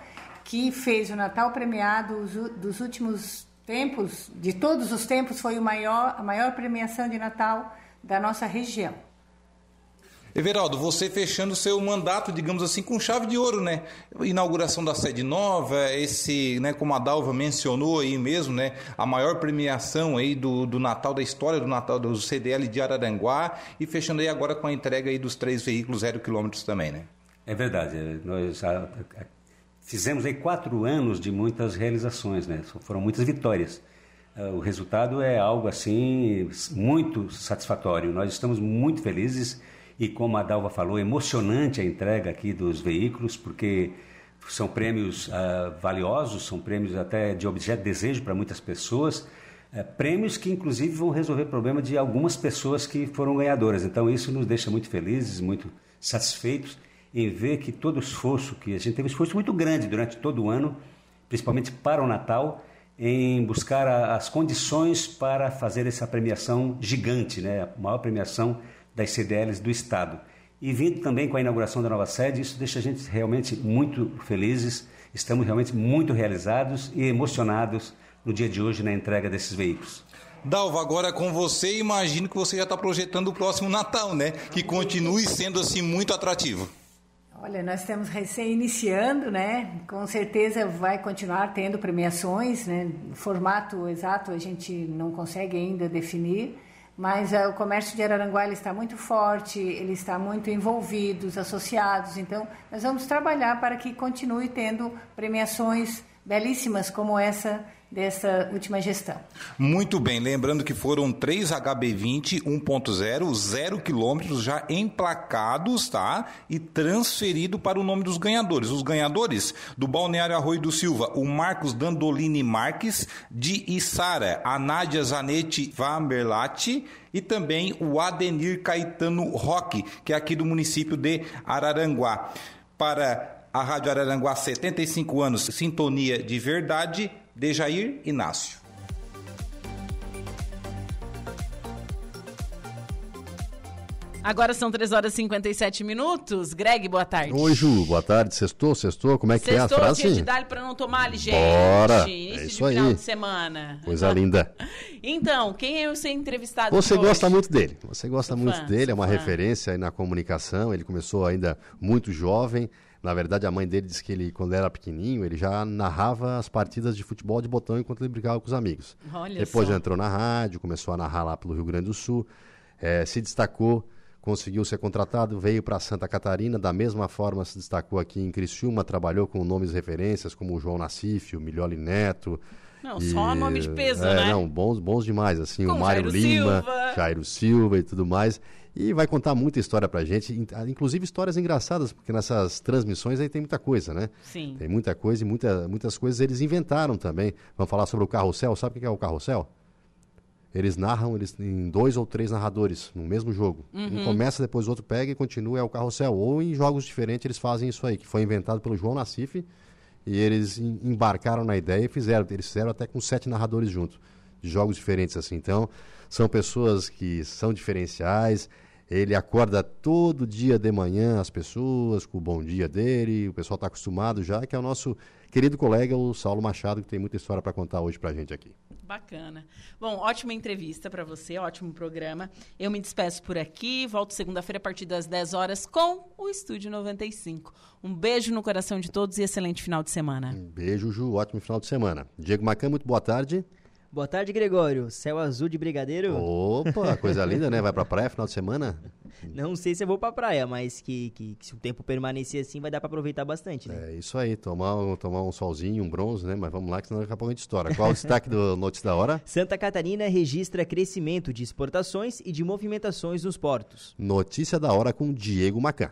que fez o Natal premiado dos últimos tempos, de todos os tempos, foi o maior, a maior premiação de Natal da nossa região. Everaldo, você fechando seu mandato, digamos assim, com chave de ouro, né? Inauguração da sede nova, esse, né, como a Dalva mencionou aí mesmo, né, a maior premiação aí do, do Natal da história do Natal do CDL de Araranguá e fechando aí agora com a entrega aí dos três veículos zero quilômetros também, né? É verdade. Nós fizemos aí quatro anos de muitas realizações, né? Foram muitas vitórias. Ah, o resultado é algo assim muito satisfatório. Nós estamos muito felizes e como a Dalva falou, emocionante a entrega aqui dos veículos, porque são prêmios uh, valiosos, são prêmios até de objeto de desejo para muitas pessoas, uh, prêmios que inclusive vão resolver o problema de algumas pessoas que foram ganhadoras. Então isso nos deixa muito felizes, muito satisfeitos em ver que todo o esforço, que a gente teve um esforço muito grande durante todo o ano, principalmente para o Natal, em buscar a, as condições para fazer essa premiação gigante, né? a maior premiação das CDLs do Estado. E vindo também com a inauguração da nova sede, isso deixa a gente realmente muito felizes, estamos realmente muito realizados e emocionados no dia de hoje na entrega desses veículos. Dalva, agora com você, imagino que você já está projetando o próximo Natal, né? Que continue sendo assim muito atrativo. Olha, nós estamos recém iniciando, né? Com certeza vai continuar tendo premiações, né? O formato exato a gente não consegue ainda definir, mas uh, o comércio de Araranguá está muito forte, ele está muito envolvido, os associados. Então, nós vamos trabalhar para que continue tendo premiações belíssimas como essa dessa última gestão. Muito bem, lembrando que foram três HB20 1.0, zero quilômetros já emplacados, tá? E transferido para o nome dos ganhadores. Os ganhadores do Balneário Arroio do Silva, o Marcos Dandolini Marques, de Isara, a Nádia Zanetti Vamberlati e também o Adenir Caetano Roque, que é aqui do município de Araranguá. Para a Rádio Araranguá, 75 anos, sintonia de verdade, Dejair Inácio. Agora são 3 horas e 57 minutos. Greg, boa tarde. Oi, Ju, boa tarde. Sextou, sextou? Como é que sextou, é a frase? Sextou, dia de dar para não tomar ali, gente. Bora, Início é isso de aí. final de semana. Coisa linda. Então, quem é o seu entrevistado Você gosta hoje? muito dele. Você gosta Sou muito fã, dele, é uma fã. referência aí na comunicação. Ele começou ainda muito jovem. Na verdade, a mãe dele disse que ele, quando era pequenininho, ele já narrava as partidas de futebol de botão enquanto ele brincava com os amigos. Olha Depois só. entrou na rádio, começou a narrar lá pelo Rio Grande do Sul, eh, se destacou, conseguiu ser contratado, veio para Santa Catarina, da mesma forma se destacou aqui em Criciúma, trabalhou com nomes e referências como o João Nassif, o Milholi Neto. Não, só nome de peso, é, né? Não, bons, bons demais, assim, Com o Mário Jairo Lima, Silva. Jairo Silva e tudo mais. E vai contar muita história pra gente, in- inclusive histórias engraçadas, porque nessas transmissões aí tem muita coisa, né? Sim. Tem muita coisa e muita, muitas coisas eles inventaram também. Vamos falar sobre o carrossel, sabe o que é o carrossel? Eles narram eles em dois ou três narradores no mesmo jogo. Uhum. Um começa, depois o outro pega e continua, é o carrossel. Ou em jogos diferentes eles fazem isso aí, que foi inventado pelo João Nassif e eles em- embarcaram na ideia e fizeram. Eles fizeram até com sete narradores juntos, de jogos diferentes assim. Então, são pessoas que são diferenciais. Ele acorda todo dia de manhã as pessoas com o bom dia dele, o pessoal está acostumado já, que é o nosso querido colega, o Saulo Machado, que tem muita história para contar hoje pra gente aqui. Bacana. Bom, ótima entrevista para você, ótimo programa. Eu me despeço por aqui, volto segunda-feira a partir das 10 horas com o Estúdio 95. Um beijo no coração de todos e excelente final de semana. Um beijo, Ju, ótimo final de semana. Diego Macan, muito boa tarde. Boa tarde, Gregório. Céu azul de brigadeiro? Opa, coisa linda, né? Vai pra praia final de semana? Não sei se eu vou pra praia, mas que, que- que se o tempo permanecer assim, vai dar pra aproveitar bastante, né? É isso aí, tomar, um- tomar um solzinho, um bronze, né? Mas vamos lá, que senão daqui a pouco a gente estoura. Qual o destaque do Notícia da Hora? Santa Catarina registra crescimento de exportações e de movimentações nos portos. Notícia da Hora com Diego Macan.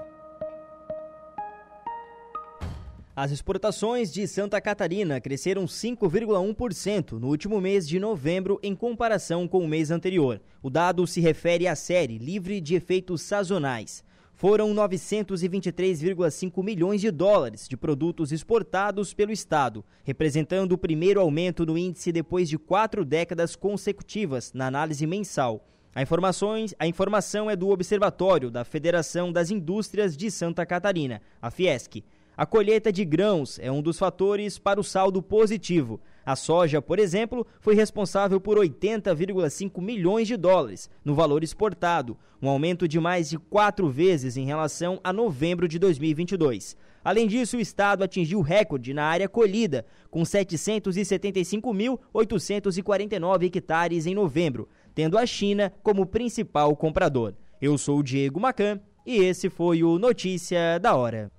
As exportações de Santa Catarina cresceram 5,1% no último mês de novembro em comparação com o mês anterior. O dado se refere à série livre de efeitos sazonais. Foram 923,5 milhões de dólares de produtos exportados pelo Estado, representando o primeiro aumento no índice depois de quatro décadas consecutivas na análise mensal. A, informações, a informação é do Observatório da Federação das Indústrias de Santa Catarina, a Fiesc. A colheita de grãos é um dos fatores para o saldo positivo. A soja, por exemplo, foi responsável por 80,5 milhões de dólares no valor exportado, um aumento de mais de quatro vezes em relação a novembro de 2022. Além disso, o estado atingiu recorde na área colhida, com 775.849 hectares em novembro, tendo a China como principal comprador. Eu sou o Diego Macan e esse foi o Notícia da Hora.